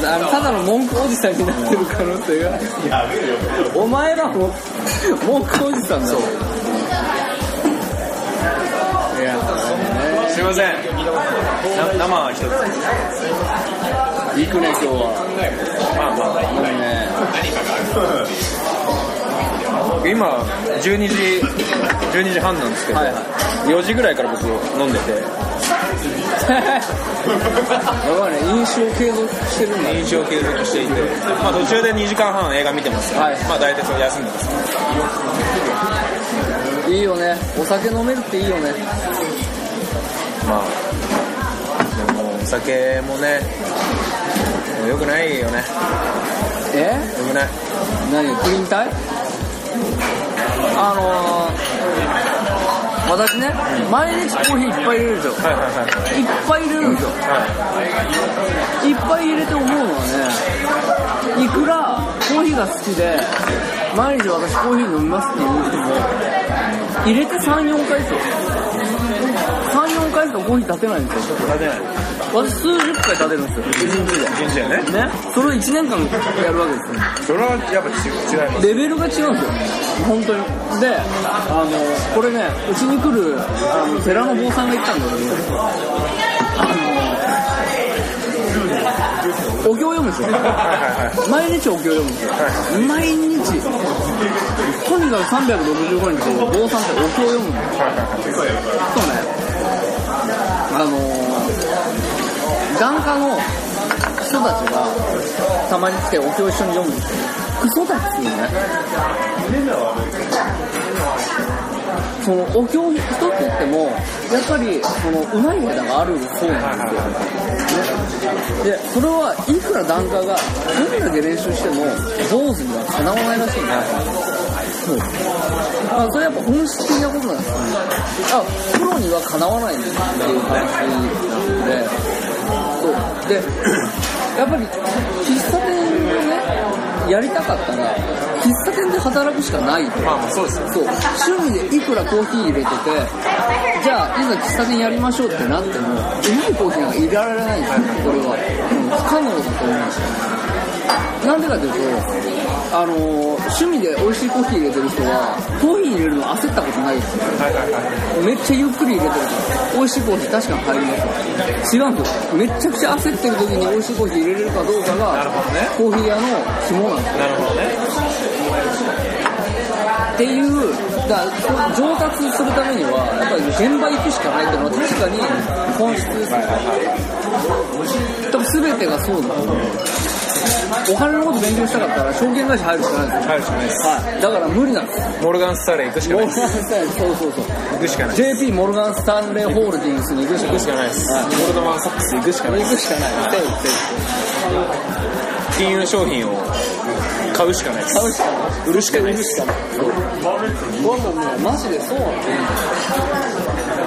うんあのただの文句おじさんになってる可能性が。お前らも文句おじさんだ。ろ。すいません。な生は一つ。行くね、今日は。まあまあもうね、今12時12時半なんですけど、はいは4時ぐらいから僕飲んでて。やばいね、飲酒を継続してるんだね。飲酒を継続していて、まあ、途中で2時間半映画見てますから、はい。まあ大体それ休んでます。いいよね。お酒飲めるっていいよね。まあでもお酒もねよくないよね。え？よくない。何？プリン体？あのー、私ね、毎日コーヒーいっぱい入れるんですよ。はいはいはい。いっぱい入れるんですよ。いっぱい入れて思うのはね、いくらコーヒーが好きで、毎日私コーヒー飲みますって言う人も、入れて3、4回ですよ。回しかコーヒー立てないんですよ。立てない私数十回立てるんですよ、1日で。一日やねね、それを1年間やるわけですよ。それはやっぱ違違いますレベルが違うんですよ、本当に。で、あの、これね、うちに来る、あの、寺の坊さんが言ったんだけど、あの、お経を読むんですよ。毎日お経を読むんですよ。毎日。とにかく365日、坊さんってお経を読むんですよ。そうね、あの、眼科の人たちがたまに来てお経を一緒に読むんですよ。クソだっつうね。そのお経一つ言っても、やっぱりそのうまい枝があるそうなんですよ。ね、で、それはいくら檀家がどれだけ練習しても坊主にはかなわないらしいんだそう。あそれやっぱ本質的なことなんですよね。あ、プロにはかなわないっていう話なんで、そう。で、[CLEARS THROAT] やっぱり喫茶店をね、やりたかったら、喫茶店で働くしかないと。まあまあそうですよそう。趣味でいくらコーヒー入れてて、じゃあ、いざ喫茶店やりましょうってなっても、うまいコーヒーなんか入れられないんですよ、これは。うん不可能だと思うんですよ。なんでかというと、あのー趣味で美味しいコーヒー入れてる人は、コーヒー入れるの焦ったことないですよ。はいはいはいめっちゃゆっくり入れてるから、美味しいコーヒー確かに入りますよ。違うんですよ。めっちゃくちゃ焦ってる時に美味しいコーヒー入れれるかどうかが、コーヒー屋の肝なんですよ。なるほどねっていう、だ上達するためには、やっぱり現場行くしかないっていうのは確かに本質ですね。多分全てがそうだと思う。お金のこと勉強したかったら証券会社入るしかないんですよ。入るしかない。ですはい。だから無理なんです。モルガンスターレ行くしかモルないです。ガンスタンレー、そうそうそう。行くしかない。JP モルガンスタンレーホールディングスに行くしか行くしかないです。はいゴールドマンサックス行くしかない行くしかない。金融商品を買うしかないです。買うしかない。売るしかない。です売るしかない。これももうマジでそうなんですよ。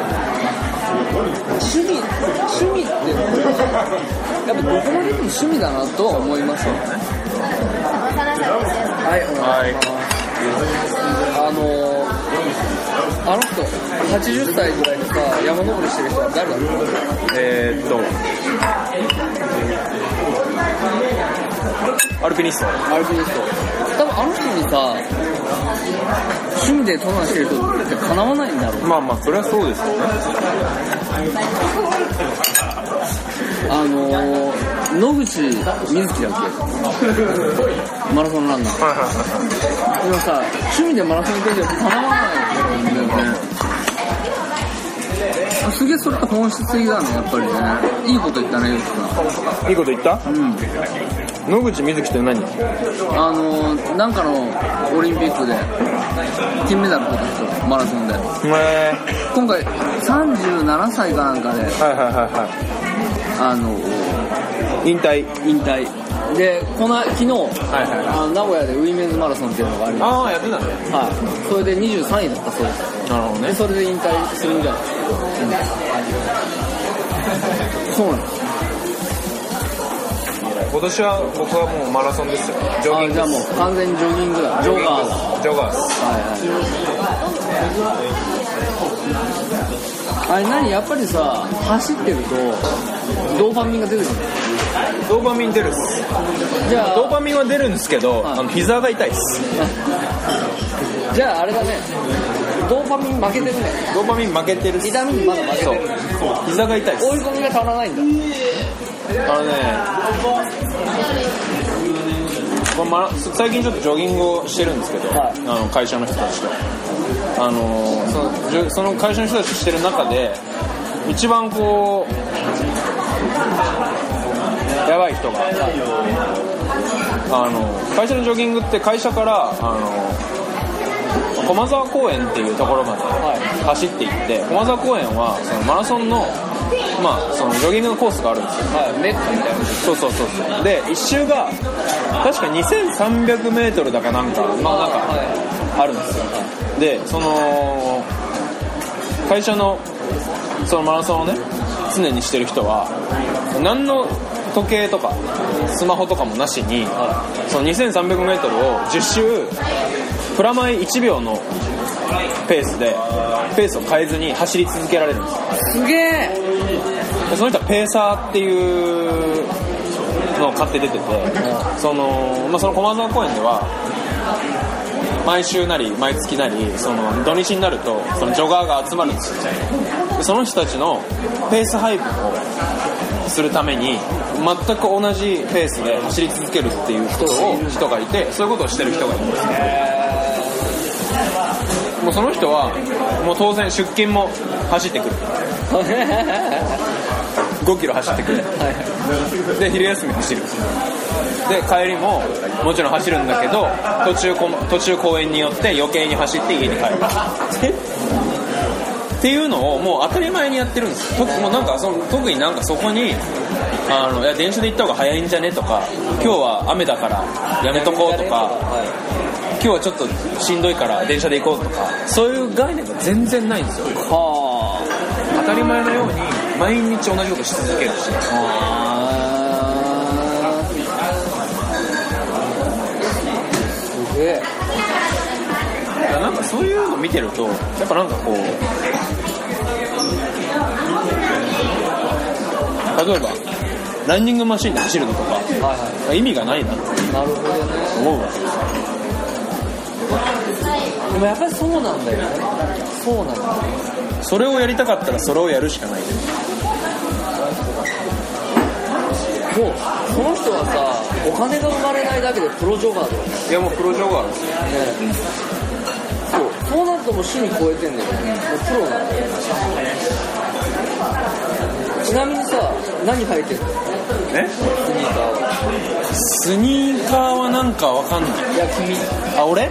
趣味、趣味って、やっぱどこまでも趣味だなとは思い。ますよね。はい、お願い。あのー、あの人、80歳ぐらい。でさ、山登りしてる人は誰だろうえーっとアルピニストアルピニスト。多分あの人にさ、趣味で登山してる人ってかなわないんだろう。まあまあそれはそうですよねあのー、野口みずきだっけ？マラソンランナー。はいはいはいでもさ、趣味でマラソン行くんじゃかなわないんだよね。すげえそれって本質的だね、やっぱりね。いいこと言ったね、ゆうきさん。いいこと言った？うん。野口みずきって何？あのー、なんかのオリンピックで金メダル取った人、マラソンで。へ今回37歳かなんかで、はいはいはいはあのい引退引退。で、この、昨日、はいはいあの名古屋でウィメンズマラソンっていうのがありまああやってたねす。はい。それで23位だったそうです。で、なるほどねそれで引退するんじゃないですか。そうなんです。今年は僕はもうマラソンですよ。ジョギングあじゃあもう完全にジョギングだ。ジョガーだ。ジョガーです。はいはい。あれ何？やっぱりさ、走ってると、ドーパミンが出てくるドーパミン出るっす。じゃあ、ドーパミンは出るんですけどはい。あの膝が痛いっす。[LAUGHS] じゃああれだね、ドーパミン負けてるね。ドーパミン負けてる痛みにまだ負けてそうる。膝が痛いっす追い込みが足らないんだ。あのねこれマラ最近ちょっとジョギングをしてるんですけど、はいあの会社の人たちとあのそのその会社の人たちとしてる中で一番こうやばい人があの会社のジョギングって会社からあの駒沢公園っていうところまで走っていって駒沢公園はそのマラソンのまあそのジョギングのコースがあるんですよ。はい。メッカみたいな。そうそうそうそう。で一周が確か 2300m だかなんかまあなんかあるんですよ。でその会社のそのマラソンをね常にしてる人は何の時計とかスマホとかもなしにその 2300m を10周プラマイ1秒のペースでペースを変えずに走り続けられるんです。よすげえ。でその人はペーサーっていうのを買って出ててその,、まあ、その駒沢公園では毎週なり毎月なりその土日になるとそのジョガーが集まるんですよでその人たちのペース配分をするために全く同じペースで走り続けるっていう人を人がいてそういうことをしてる人がいるんですその人はもう当然出勤も走ってくる。[LAUGHS] 5キロ走ってくる。で昼休み走る。で帰りももちろん走るんだけど途中こ途中公園によって余計に走って家に帰る。っていうのをもう当たり前にやってるんです。もうなんかその特になんかそこにあのいや電車で行った方が早いんじゃね？とか今日は雨だからやめとこうとか今日はちょっとしんどいから電車で行こうとかそういう概念が全然ないんですよ。は当たり前のように毎日同じことし続けるし。あ。すげえ。なんかそういうの見てるとやっぱなんかこう例えばランニングマシンで走るのとかはいは意味がないなって思うわけですでもやっぱりそうなんだよね。そうなんだそれをやりたかったらそれをやるしかないもうその人はさお金が生まれないだけでプロジョガーだよね。いやもうプロジョガーですよ。ね。そう。そうなるともう趣味超えてんだよね。もうプロなんだよちなみにさ何履いてんの？ねスニーカーは。スニーカーはなんかわかんない。いや君。あ俺？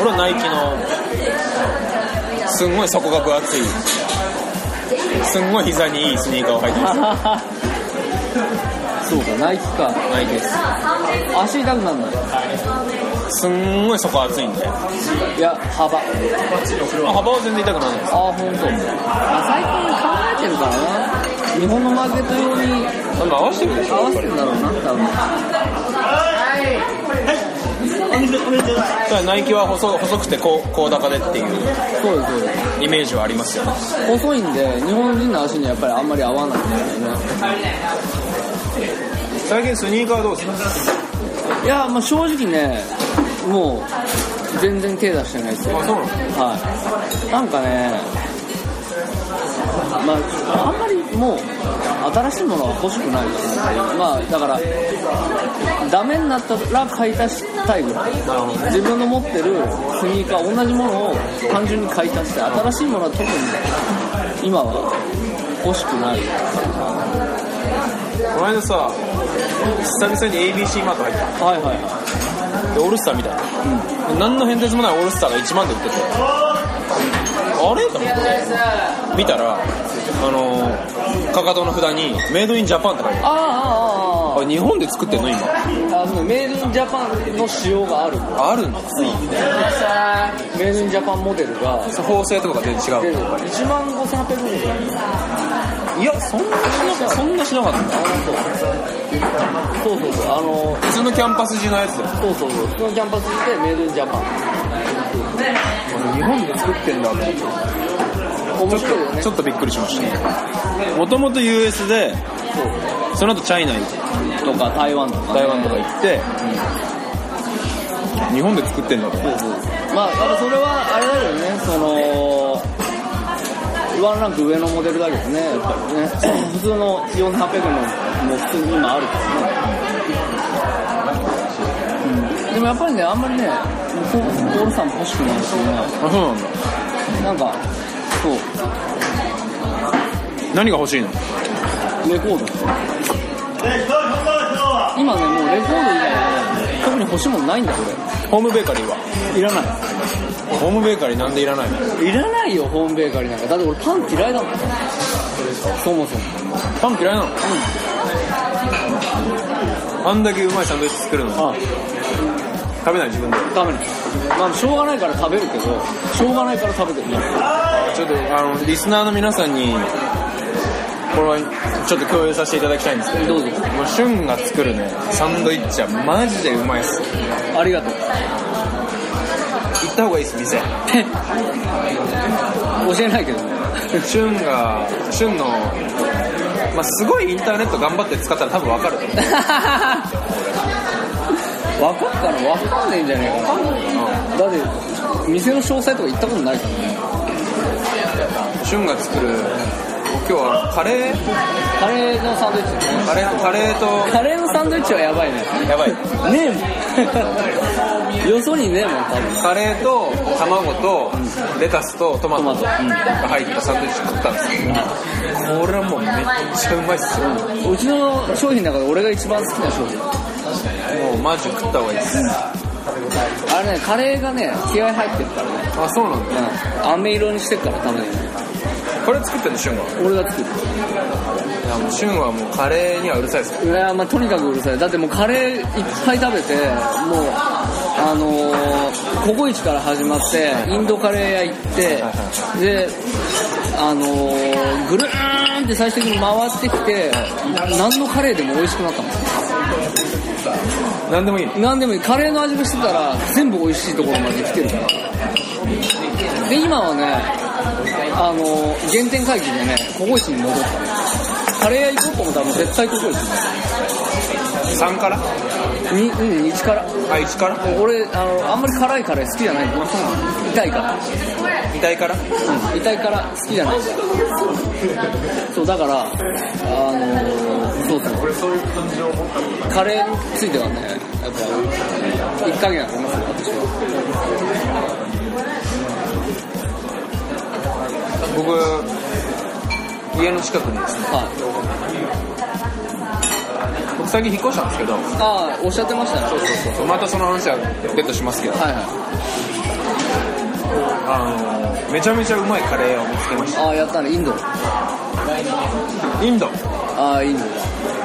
俺はナイキの。すんごい底が分厚い。すんごい膝にいいスニーカーを履いてます。[LAUGHS] そうかナイキか。ナイキです。足痛くなんだすんごい底厚いんで。いや幅。ああ幅は全然痛くないです。本当。あ最近考えてるからな。日本のマーケット用に合わせてるでしょ合わせてんだろうな多分。だからナイキは細細くて高高高でっていうそうですそうですイメージはありますよね細いんで日本人の足にはやっぱりあんまり合わないんだよね最近スニーカーどうですかいやまあ正直ねもう全然手出してないですよあそうなのはいなんかねまああんまりもう新しいものは欲しくないかなっていうまあだからダメになったら買い足したいぐらい自分の持ってるスニーカー同じものを単純に買い足して新しいものは特に今は欲しくない。この間さ久々に ABC マート入った。はいはいはでオールスターみた。いな、何の変哲もないオールスターが1万で売ってて。あれ？と思って。見たらあのーかかとの札に「メイドインジャパン」って書いてあああああ日本で作ってんの今。あああのメイドインジャパンの仕様がある。あるんだメイドインジャパンモデルが。縫製とかが全然違う。1万5800円ぐらいいやそんなしなそんなしなかった。そうそうそう。あの普通のキャンパス地のやつだよ。そうそうそう。そのキャンパスでメイドインジャパン。日本で作ってんだって面白いよねちょっとびっくりしました。もともと US でその後チャイナとか台湾とか。ね、台湾とか行って、日本で作ってんだと。まあだからそれはあれだよね。そのワンランク上のモデルだけどね。やっぱりね。[CLEARS THROAT] 普通の4800円のも普通に今あるからね、うん、でもやっぱりねあんまりねオールさんも欲しくないしね。あそうなんだ。なんか何が欲しいの？レコード。今ねもうレコード以外ね特に欲しいものないんだこホームベーカリーは？れいらない。ホームベーカリーなんでいらないの？いらないよホームベーカリーなんか。だって俺パン嫌いだもん。そもそも。パン嫌いなの？あんだけうまいサンドイッチ作るの？にあ。食べない自分で？食べないまあしょうがないから食べるけどしょうがないから食べてるちょっとあのリスナーの皆さんにこれはちょっと共有させていただきたいんですけどどうぞ。もうシュンが作るねサンドイッチはマジでうまいっす。ありがとう。行った方がいいっす店。[LAUGHS] 教えないけど。シュンがシュンのまあ、すごいインターネット頑張って使ったら多分わかると思う。[LAUGHS] 分かったら分かんねえんじゃねえかな。だって店の詳細とか行ったことないからねシュンが作る今日はカレー？カレーのサンドイッチね。カレーカレーとカレーのサンドイッチはやばいね。やばい。ねえ。もんよそにねえもん多分。カレーと卵とレタスとトマトが入ったサンドイッチ作ったんですけどこれはもうめっちゃうまいっすよ。もうちの商品の中で俺が一番好きな商品。うマジ食った方がいいです。あれねカレーがね気合入ってるからね。あそうなんだ。うん。飴色にしてっから玉ねこれ作ってるのシュンが俺が作る。やもうはもうカレーにはうるさいです。いやまあとにかくうるさい。だってもうカレーいっぱい食べてもうあのー、ココイチから始まってインドカレー屋行ってであのー、ぐるーんって最終的に回ってきて何のカレーでも美味しくなったの？何でもいいの？何でもいい。カレーの味がしてたら全部美味しいところまで来てるから。で今はねあの原点回帰でねココイチに戻った。のカレー屋行こうと思ったらもう絶対ココイチ3から？にうん1から。あ1から？俺あのあんまり辛いカレー好きじゃない。痛いから。痛いから？うん痛いから好きじゃない。そうだからあのそうそう。カレーについてはねやっぱ一加減ありますよ私は僕家の近くにですね。はい。僕最近引っ越したんですけど。ああおっしゃってましたね。そうそうそうまたその話は別途しますけど。はいはい。あのめちゃめちゃうまいカレー屋を見つけましああやったね。インド。たインド？ああインド。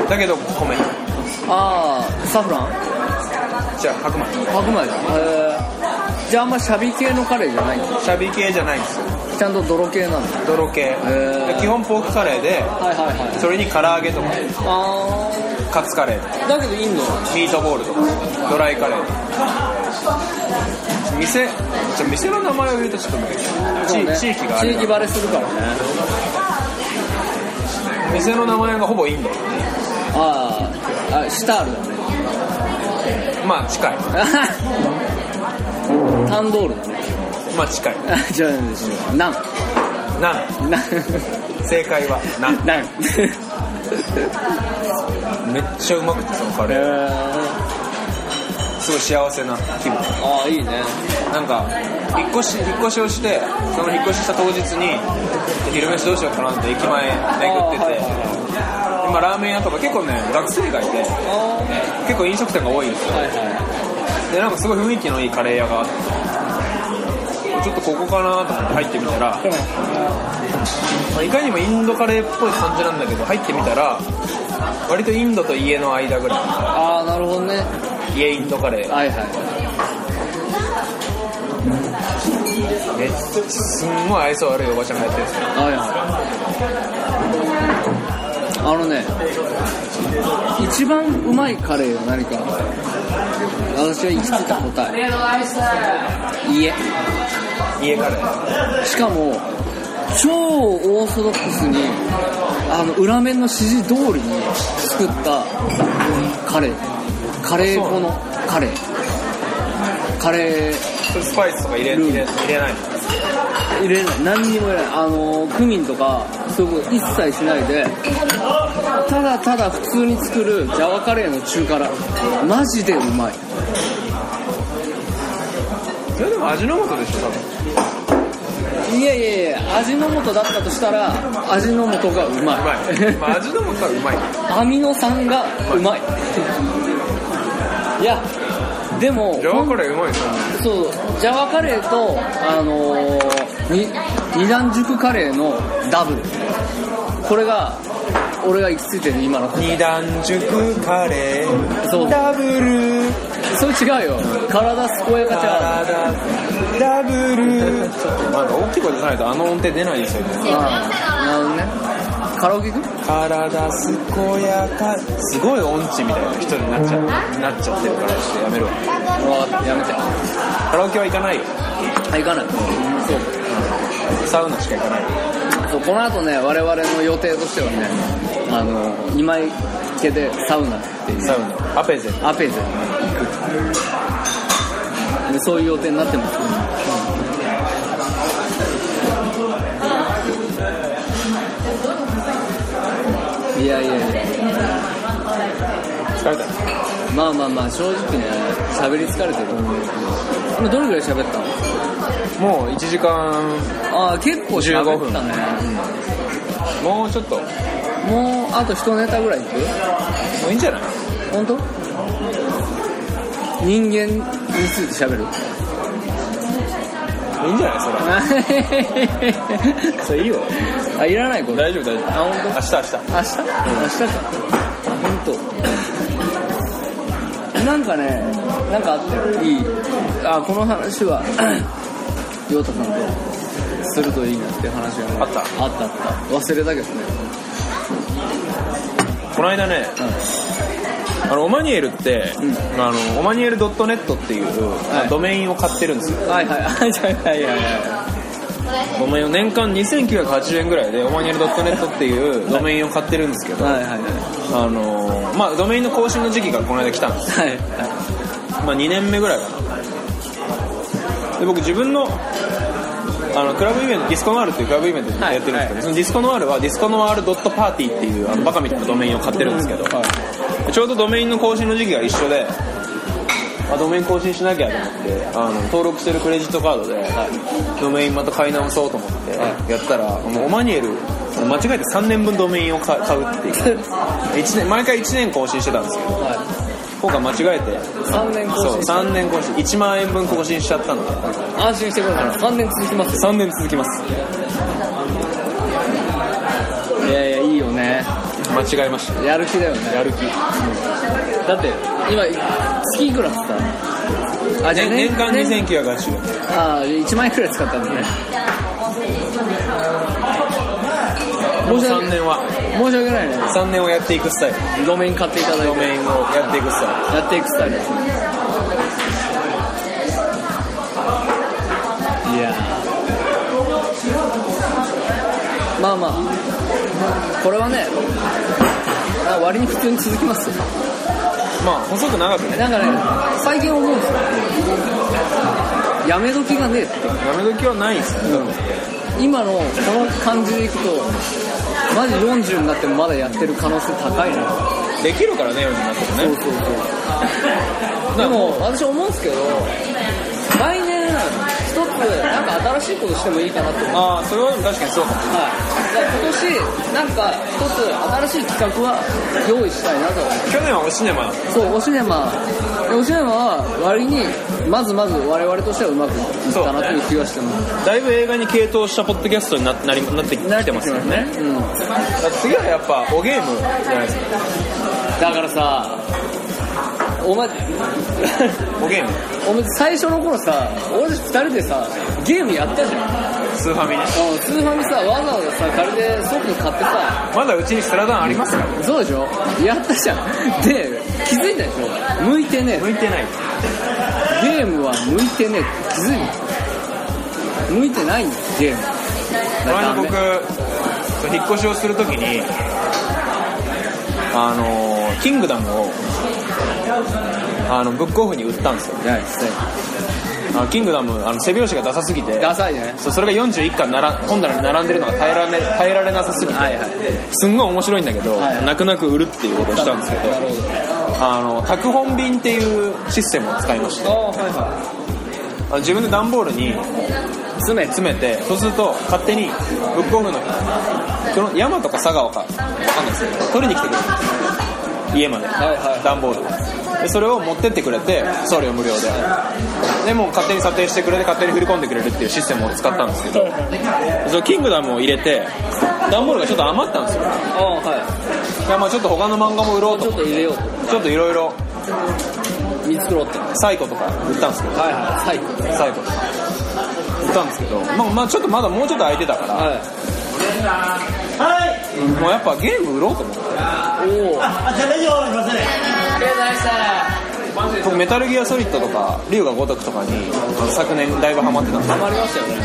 だけど米。ああサフラン？じゃあ白米。白米だ。へえ。じゃああんまシャビ系のカレーじゃないんだ。シャビ系じゃないんですよちゃんと泥系なんだ。泥系。基本ポークカレーではいはいはい。それに唐揚げとか。あカツカレー。あだけどインドミートボールとか。ドライカレー。店じゃあ店の名前を言うとちょっとねそうね。地地域がある。地域バレするからね。店の名前がほぼインド。あああシタールだね。まあ近い。タンドールだねまあ近い。あじゃあナンなん。ナン正解はなん。[LAUGHS] めっちゃうまくてそのカレー。すごい幸せな気分。ああいいね。なんか引っ越し引っ越しをしてその引っ越しした当日に昼飯どうしようかなって駅前巡ってて、今ラーメン屋とか結構ね学生街であ結構飲食店が多いんですよ。あはいはでなんかすごい雰囲気のいいカレー屋があってちょっとここかなと思って入ってみたら、まあいかにもインドカレーっぽい感じなんだけど入ってみたら割とインドと家の間ぐらいああなるほどね。家インドカレー。はいはい。めっちゃすんごい愛想悪いおばちゃんがやってるんですよ。はいはい。あのね一番うまいカレーは何か？私は行き着いた答え。家家カレーしかも超オーソドックスにあの裏面の指示通りに作ったカレー。カレー粉のカレー。カレー。スパイスとか入れ入れ入れないの？入れない。何にも入れない。あのクミンとかそういうこと一切しないでただただ普通に作るジャワカレーの中辛。マジでうまい。それでも味の素でしょ多分いやいやいや味の素だったとしたら味の素がうまうまい、まあ、味の素はうまい。アミノ酸がうまい。いやでもジャワカレーうまいですよねそうジャワカレーとあのー、に二段熟カレーのダブル。これが俺が行き着いてる今の二段熟カレー。そう。ダブル。それ違うよ。体健やかちゃ体ダブル。ちょっとなんか大きい声出さないとあの音程出ないんですよね。なるほどね。カラオケ行く？体健やかすごい音痴みたいな人になっちゃう。なっちゃってるからちょっとやめるわやめて。カラオケは行かないよ。あ行かない。そう。サウナしか行かない。よそうこの後ね我々の予定としてはねあの今井家でサウナっていう。サウナ。アペゼ。アペゼに行くでそういう予定になってます。い疲れた。まあまあまあ正直ね喋り疲れてる。今どれぐらい喋ったの？もう1時間。ああ結構喋ったね。もうちょっと。ももうあと一ネタぐらいいく？ういいんじゃない？本当？人間について喋る？いいんじゃない？それ。[LAUGHS] それいいよ。あいらないこれ。大丈夫大丈夫。あ本当？明日明日。明日？明日か。本当なんかねなんかいい。あこの話は [CLEARS THROAT] 陽太さんとするといいなっていう話がねあった？あったあった。忘れたけどね。この間ねあのオマニエルって、あのオマニエル .net っていう、はい。ドメインを買ってるんですよ。はいはい。[LAUGHS] はいはいはいドメインを年間2980円ぐらいでオマニエル .net っていうドメインを買ってるんですけど、はいはいはいあのまあドメインの更新の時期がこの間来たんです。はい。はいまあ2年目ぐらいかな。で僕自分のあのクラブイベントディスコノワールっていうクラブイベントやってるんですけど、はいはい。そのディスコノワールはディスコノワールドットパーティーっていうあのバカみたいなドメインを買ってるんですけど、ちょうどドメインの更新の時期が一緒であドメイン更新しなきゃと思ってあの登録してるクレジットカードで、ドメインまた買い直そうと思ってやったら、もうオマニエル間違えて3年分ドメインを買買うっていう。一年毎回1年更新してたんですけど。今回間違えて。3年更新。そう3年更新。1万円分更新しちゃったの。で安心してください。3年続きますよ。3年続きます。いやいやいいよね。間違えました。やる気だよね。やる気。だって今月いくらっつったあじゃあ年年間年。2980円。ああ1万円くらい使ったんだねもう申し訳3年は申し訳ないね。3年をやっていくスタイル。ドメイン買っていただいて。ドメインをやっていくスタイやっていくスタイル。ですねいや。ーまあまあ。これはねあ割に普通に続きます。まあ細く長くね。なんかね最近思うんですよ。やめ時がねえって。やめ時はないです。よ今のこの感じでいくとマジ40になってもまだやってる可能性高いな。できるからね40になってもね。そうそうそう。でも私思うんですけど来年一つなんか新しいことしてもいいかなと思う。ああそれは確かにそうかもはい、今年なんか一つ新しい企画は用意したいなと。去年はおシネマ。そうおシネマ。でおシネマは割にまずまず我々としてはうまくいったなという気がしてます。だいぶ映画に傾倒したポッドキャストにななりなってきてますよね。うん次はやっぱおゲームじゃないですかだからさお前おゲーム。[LAUGHS] お前最初の頃さ俺たち二人でさゲームやったじゃんスーファミね。うんスーファミさわざわざさ借りてソフト買ってさ。まだうちにスラダンありますから。そうでしょ？やったじゃん。で気づいたでしょ？向いてねえ。向いてない。ゲームは向いてねえ。って気づいた向いてないんだよゲーム。この間僕引っ越しをするときにあのキングダムをあのブックオフに売ったんですよあのキングダムあの背表紙がダサすぎて。礼ダサいね。そうそれが41巻なら本棚に並んでるのが耐えられ耐えられなさすぎて、はいはいすんごい面白いんだけど、はい泣く泣く売るっていうことをしたんですけどあの拓本便っていうシステムを使いまして。はいはあの自分で段ボールにい詰め。詰めてそうすると勝手にブックオフのその山とか佐川か分かんないですけど取りに来てくれる。んです家まで、はいはい。段ボールでそれを持ってってくれて送料無料で。でもう勝手に査定してくれて勝手に振り込んでくれるっていうシステムを使ったんですけどそのキングダムを入れて段ボールがちょっと余ったんですよ。ああはい。やまあちょっと他の漫画も売ろうとちょっと入れようと。ちょっといろいろ見繕って。はサイコとか売ったんですけど。いはい最高サイコ。とか売ったんですけどまあまあちょっとまだもうちょっと空いてたからはい。もうやっぱゲーム売ろうと思って。おお僕メタルギアソリッドとか龍が如くとかに昨年だいぶハマってたんです。ハマりましたよね。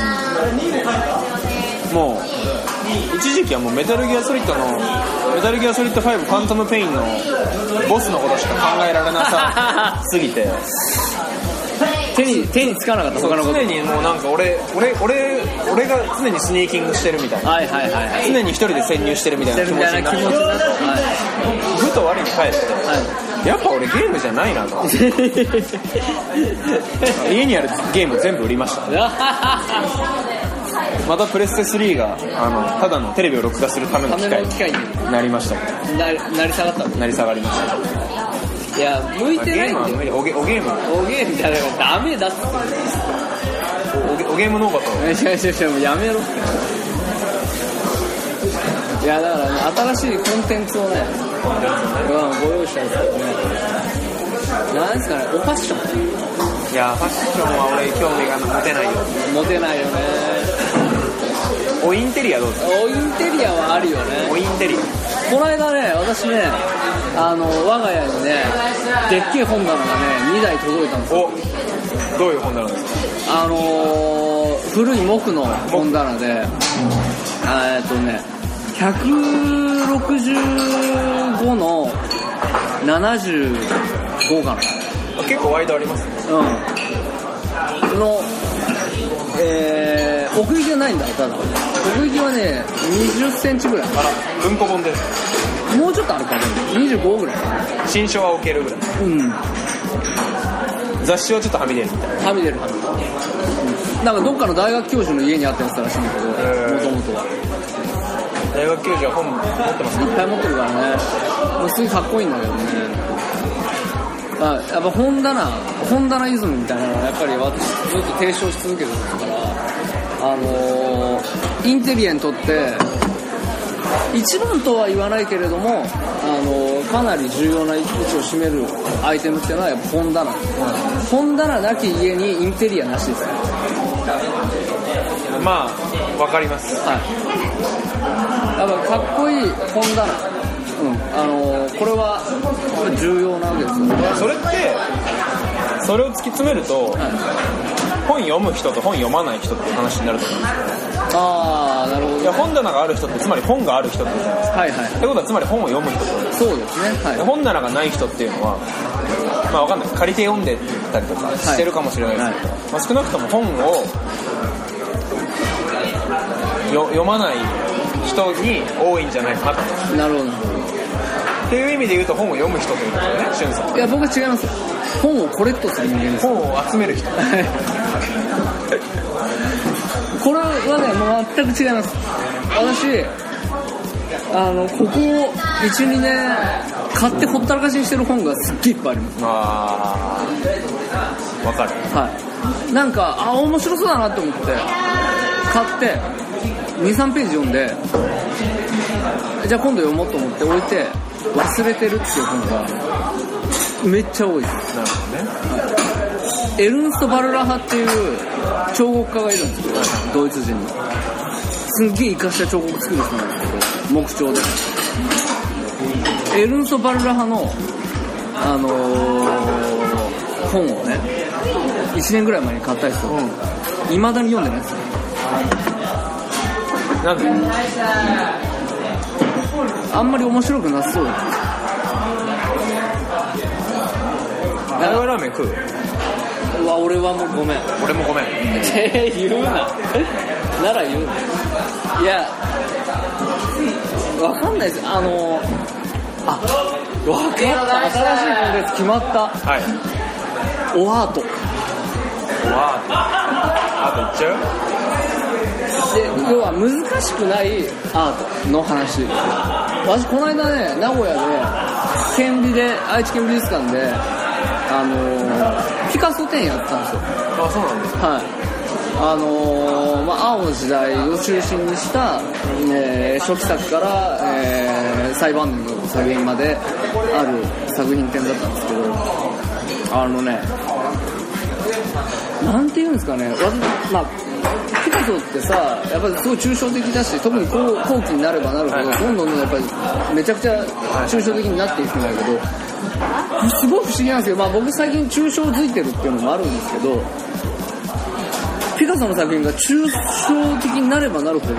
もう一時期はもうメタルギアソリッドのメタルギアソリッド5ファントムペインのボスのことしか考えられなさ [LAUGHS] すぎて。手に手につかなかった他のこと。常にもうなんか俺俺俺俺が常にスニーキングしてるみたいな。はいはいはいはい。常に一人で潜入してるみたいな気持ちになってと我に返して。はいやっぱ俺ゲームじゃないなと。[LAUGHS] 家にあるゲーム全部売りました。はいまたプレステ3があのただのテレビを録画するための機械ための機械に。になりましたけななり下がったどなり下がりました。いや向いてゲないんだよ。ームは無理。おゲームおゲームじゃないダメだっておゲおゲームノーバといやいやいやもうやめろ。っていやだから、ね、新しいコンテンツをね、うん、ご用意したんですけどね。なんですかねおファッションいやファッションは俺興味が持てないよ。モテないよね。おインテリアどうですか？おインテリア。はあるよねおインテリアこの間ね私ねあの我が家にねでっけえ本棚がね2台届いたんですよ。おどういう本棚ですか？あのー、古い木の本棚で、えっとね、165の75かな。結構ワイドありますねうん。の、えー、奥行きがないんだ、ただ。奥行きはね、20センチぐらい。あら文庫本ですもうちょっとあるかな。25ぐらい。新書は置けるぐらいうん。雑誌はちょっとはみ出るみたいなはみ出るはみ出る。なんかどっかの大学教授の家にあったやつらしいんだけど、もともとは。大学教授は本持ってますいっぱい持ってるからね。もうすごいかっこいいんだけどね。あやっぱ本棚本棚イズムみたいなのはやっぱり私ずっと提唱し続けてるんですからあのーインテリアにとって一番とは言わないけれども、あのーかなり重要な位置を占めるアイテムっていうのはやっぱ本棚、本棚なき家にインテリアなしですね。まあわかります。はい。やっぱかっこいい本棚。うん。あのーこれは重要なわけですよ。それってそれを突き詰めると本読む人と本読まない人っていう話になると思うんですああ、なるほど、よいや本棚がある人ってつまり本がある人ってことじゃないですかはいはい。ってことはつまり本を読む人ってことですそうですね。はい。本棚がない人っていうのはまあわかんない借りて読んでたりとかしてるかもしれないですけど、まあ、少なくとも本をよ読まない人に多いんじゃないかなとなるほど。っていう意味で言うと本を読む人ということですよねしゅんさんいや、僕は違いますよ。本をコレクトする人間です。本を集める人これはね、もう全く違います。私、あの、ここ1、2年、買ってほったらかしにしてる本がすっげえいっぱいあります。ああわかるはい。なんか、あ、面白そうだなって思って、買って、2、3ページ読んで、じゃあ今度読もうと思って置いて、忘れてるっていう本が、めっちゃ多いです。なるほどねエルンスト・バルラハっていう彫刻家がいるんですよ、ドイツ人の。すんげえ活かした彫刻作る人なんですけど、木彫で。エルンスト・バルラハの、あのー本をね、1年ぐらい前に買ったりすると、未だに読んでないですよ。なんで？あんまり面白くなさそうだ名古屋ラーメン食う？うわ、俺はもうごめん。俺もごめんえー、言うな。なら言うな。いや、わかんないです。あの、あ、わかった。新しいコンテンツ決まった。はいオアート。わあといっちゃう？で、要は難しくないアートの話。私、この間ね、名古屋で、県美で、愛知県美術館で、あのーピカソ展やったんですよ。あそうなんですはい。あのーまあ、青の時代を中心にした、えー初期作から、えー最晩年の作品まである作品展だったんですけどあのねなんていうんですかね。わまあピカソってさやっぱりすごい抽象的だし特に後後期になればなるほどどんどんやっぱりめちゃくちゃ抽象的になっていくんだけどすごい不思議なんですけど、まあ、僕最近抽象づいてるっていうのもあるんですけどピカソの作品が抽象的になればなるほど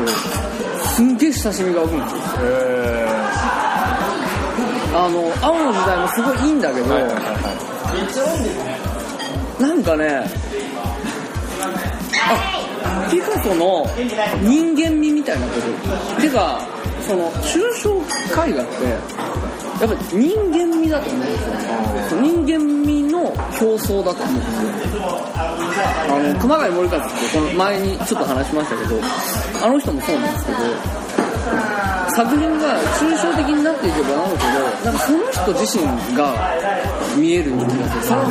すんげえ親しみが湧くんですよ。へあの青の時代もすごいいいんだけど、はいはいはい。なんかねあピカソの人間味みたいなこと。てかその抽象絵画ってやっぱり人間味だと思うんですよ人間味の表層だと思うんですよ。あの熊谷森和ってこの前にちょっと話しましたけどあの人もそうなんですけど作品が抽象的になっていけばなるほどなんかその人自身が見える気がする。その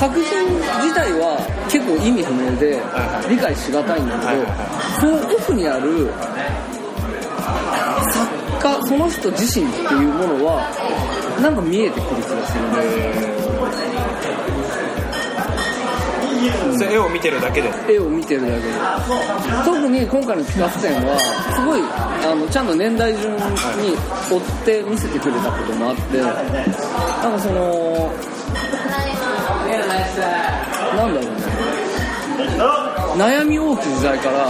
作品自体は結構意味不明で理解しがたいんだけどその奥にある作家その人自身っていうものはなんか見えてくる気がするそれ絵を見てるだけで。絵を見てるだけで。特に今回のピカソ展はすごいあのちゃんと年代順に追って見せてくれたこともあってなんかそのなんだろうね悩み多き時代から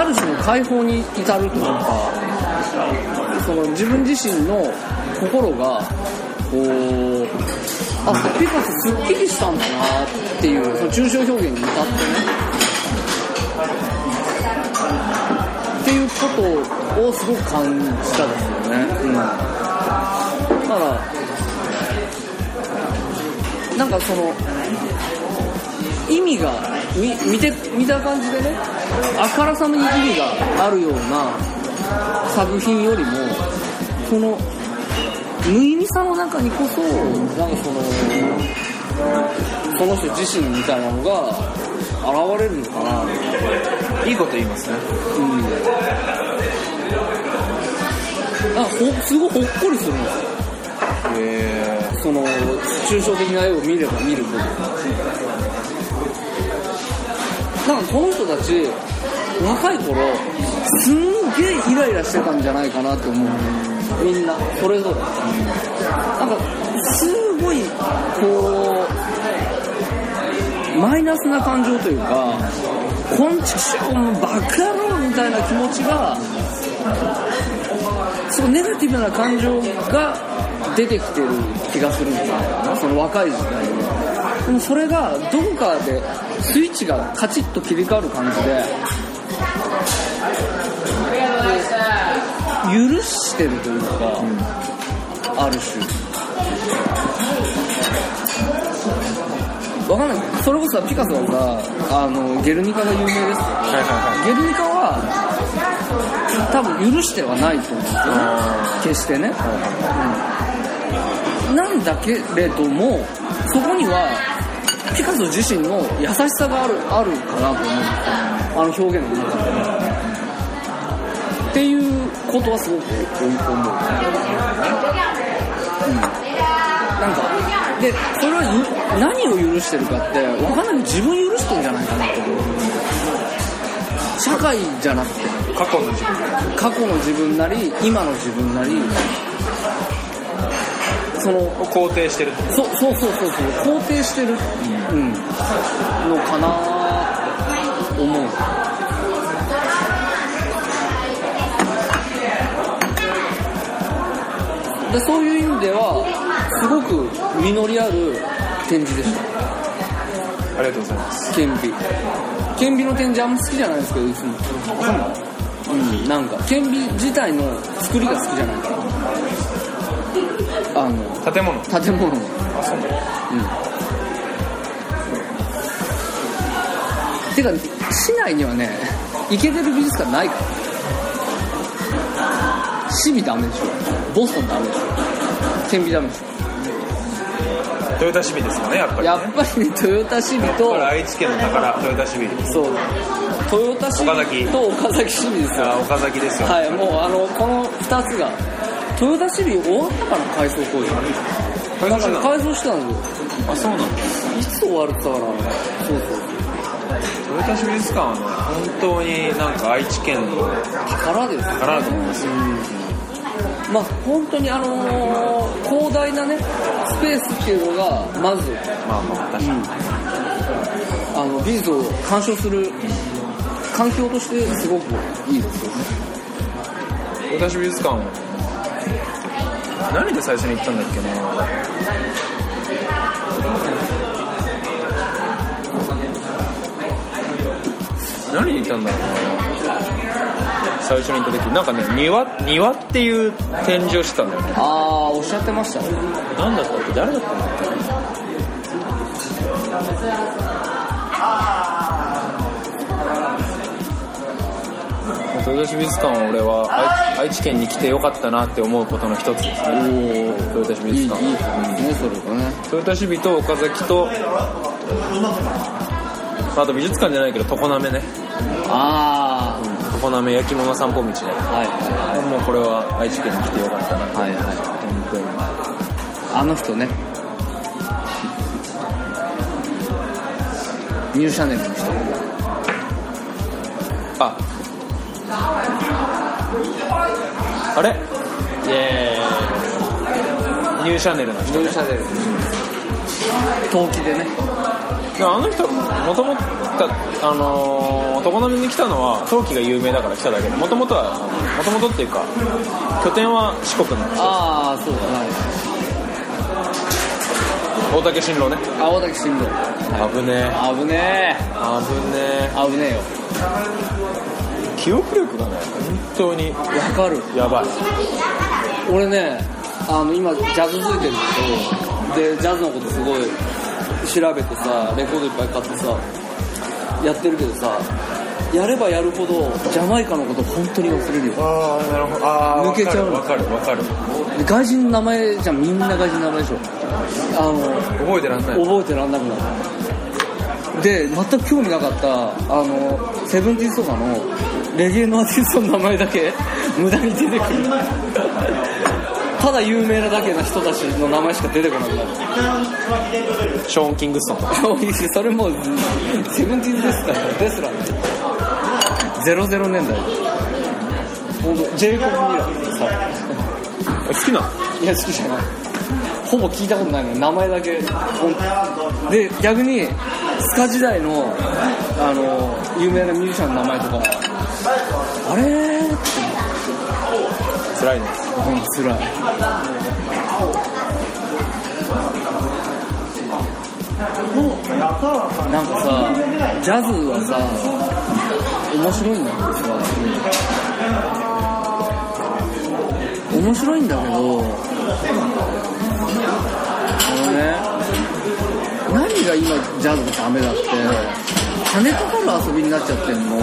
ある種の解放に至るというかその自分自身の心がこうあピカソすっきりしたんだなっていうその抽象表現に至ってね。っていうことをすごく感じたですよね、うん、だからなんかその意味が見て見た感じでねあからさまに意味があるような作品よりもその無意味さの中にこそなんかそのその人自身みたいなのが現れるのかな。いいこと言いますねうん。なんかほすごいほっこりするんですよへその抽象的な絵を見れば見るほど。なんかこの人たち若い頃すんげえイライラしてたんじゃないかなって思う。みんなそれぞれなんかすごいこうマイナスな感情というか「こんちくしょうもうバカ野郎」みたいな気持ちがすごいネガティブな感情が出てきてる気がするんですよその若い時代にでもそれがどこかでスイッチがカチッと切り替わる感じで許してるというか、ある種。わかんない。それこそさピカソはさあのゲルニカが有名ですよはいはいゲルニカは多分許してはないと思うんですよね。決してね、うん。なんだけれどもそこにはピカソ自身の優しさがあるあるかなと思う。んですよあの表現の中で。っていうことはすごく思う、うん、なんかでそれは何を許してるかって分かんないけど自分許してるんじゃないかなと思う。社会じゃなくて。過去の自分過去の自分なり今の自分なりその肯定してる。そうそうそうそうそう。肯定してる、うん、のかなと思う。でそういう意味ではすごく実りある展示でした。ありがとうございます。顕微顕微の展示あんま好きじゃないですけどいつも。うん。なんか。顕微自体の作りが好きじゃないから。あの建物。建物。のあそううん。てか市内にはね行けてる美術館ないからシビダメでしょ。ボストンダメでしょ。顕微ダメでしょ。トヨタシビですかねやっぱりね。やっぱりねトヨタシビとこれ愛知県の宝トヨタシビ。そう。トヨタシ岡崎ビと岡崎。シビですよ。あ岡崎ですよ、はいもうあのこの2つが。トヨタシビ終わったかな改装工事改装してたの？改装したんですよ。あそうなんだいつ終わるったかな。そうそうトヨタシ美術館はね本当になんか愛知県の宝ですよ宝だと思いますよまあ本当にあのー広大なねスペースっていうのがまず、まあまあ確かに、あの美術を鑑賞する環境としてすごくいいですよね。トヨタシ美術館何で最初に行ったんだっけな。何に行ったんだろうな最初に行った時なんかね庭庭っていう展示をしてたんだよね。ああおっしゃってましたね。何だったっけ？誰だったんだっけ豊田市美術館は俺は愛愛知県に来てよかったなって思うことの一つですね。豊田市美いいいい術です館ねそれがね。豊田市美と岡崎とあと美術館じゃないけど常滑ね。あ常滑焼き物散歩道ね。あはい。はもうこれは愛知県に来てよかったなって。いはいはい。本当にあの人ね。ニューシャネルの人あ。あれ？ニューシャネルの人ニューシャネル。陶器でね。あの人もともとあのー常滑に来たのは陶器が有名だから来ただけでもともとはもともとっていうか拠点は四国なんですよ。ああそうだはい大竹新郎ね。青滝新郎。危ねえ。危ね危ねえ。危ねえよ。え記憶力がね本当に。わかる。やばい。俺ねあの今ジャズ付いてるけどでジャズのことすごい調べてさレコードいっぱい買ってさやってるけどさやればやるほどジャマイカのこと本当に忘れるよ。ああなるほど。あ抜けちゃうの。わかるわかる。外人の名前じゃん。みんな外人の名前でしょ。あのる覚えてらんない。覚えてらんなくなる。で全く興味なかったあのセブンティーンとかのレゲエのアーティストの名前だけ無駄に出てくるただ有名なだけな人たちの名前しか出てこなくなる。ショーン・キングストンとかそれもうセブンティーンですからですら00年代本当ジェイコブ・ミラーさ好きな。のいや好きじゃない。ほぼ聞いたことないの名前だけ。で逆にスカ時代のあの有名なミュージシャンの名前とかあれ？ーって辛いね。うん辛い。なんかさジャズはさ面白いんだけどさ面白いんだけどあのね何が今ジャズがダメだって金かかる遊びになっちゃってんの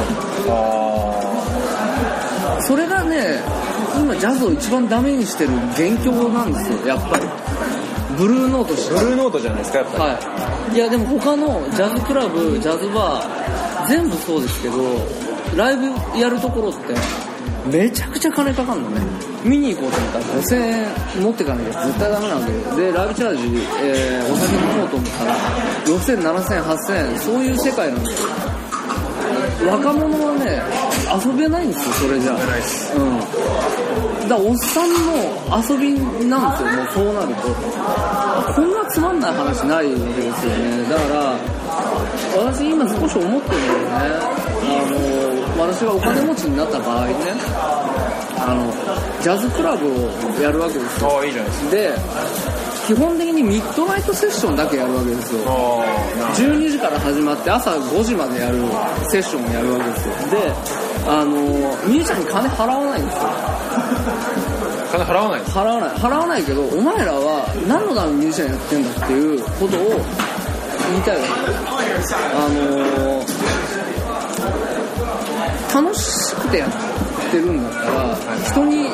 それがね今ジャズを一番ダメにしてる元凶なんですよやっぱり。ブルーノートブルーノートじゃないですかやっぱり、はい、いやでも他のジャズクラブジャズバー全部そうですけどライブやるところってめちゃくちゃ金かかるのね。見に行こうと思ったら5000円持ってかなきゃ絶対ダメなんだけどでライブチャージ、えーお酒飲もうと思ったら6000、7000、8000そういう世界なんですよ。若者はね遊べないんですよそれじゃうん。だからおっさんの遊びなんですよもうそうなると。こんなつまんない話ないわけですよね。だから私今少し思ってるのはね。あの私がお金持ちになった場合ねあのジャズクラブをやるわけですよ。ああいいじゃないですか。で基本的にミッドナイトセッションだけやるわけですよ。あ12時から始まって朝5時までやるセッションをやるわけですよ。であのミュージシャンに金払わないんですよ。あ [LAUGHS] 金払わない払わない。払わないけどお前らは何のためにミュージシャンやってんだっていうことを言いたいわけ。あの楽しくてやってるんだったら人に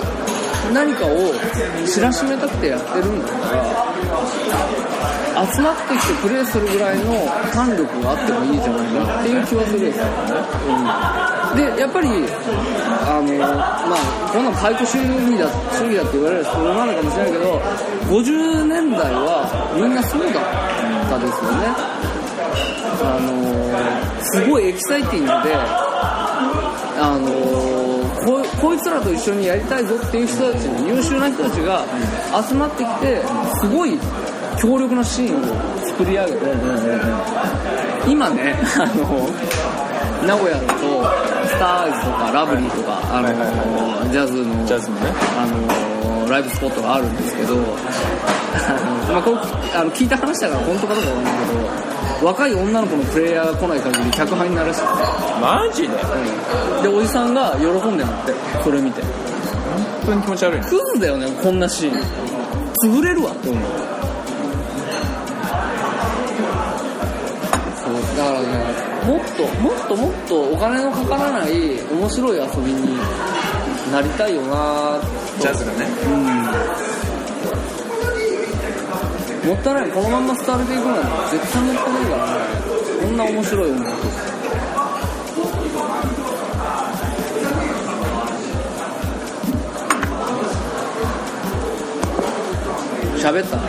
何かを知らしめたくてやってるんだったら集まってきてプレーするぐらいの胆力があってもいいじゃないかっていう気はするんですよ。ね、うん、でやっぱりあのまあこんなん解雇主義だ主義だって言われるそれなのかもしれないけど50年代はみんなそうだったですよね。あのすごいエキサイティングであのここいつらと一緒にやりたいぞっていう人たち優秀な人たちが集まってきてすごい強力なシーンを作り上げて、今ねあの名古屋だとスターアイズとかラブリーとかあの、ジャズのジャズのね。あのライブスポットがあるんですけどあの、[LAUGHS] まあ、これあの聞いた話だから本当かどうかわかんないけど若い女の子のプレイヤーが来ない限り客入んないらしマジで？でおじさんが喜んでんだってそれ見て。本当に気持ち悪いね。クズだよねこんなシーン。潰れるわって思う。そうだからねもっともっともっとお金のかからない面白い遊びになりたいよなジャズがねもったいないこのまんま廃れていくなんて絶対もったいないからね。こんな面白い音楽喋ったね、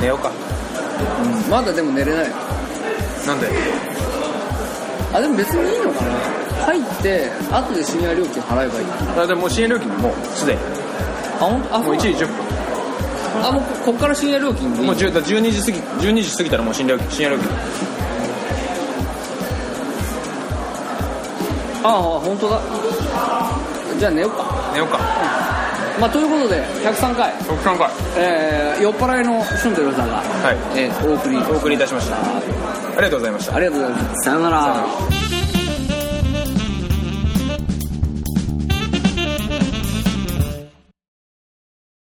寝ようか。うん、まだでも寝れないなんで？あでも別にいいのかな。入って後で深夜料金払えばいい。あでももう深夜料金もうすでに。あほん？あもう1時10あもうここっから深夜料金でいい？分もう10だ12時過ぎ12時過ぎたらもう深夜料金深夜料金。ああ本当だ。じゃあ寝ようか。寝ようかまあということで103回、103回。えー、酔っ払いのシュンテルさんが、はい。えーお送りお送りいたしました。ありがとうございました。ありがとうございます。さよなら。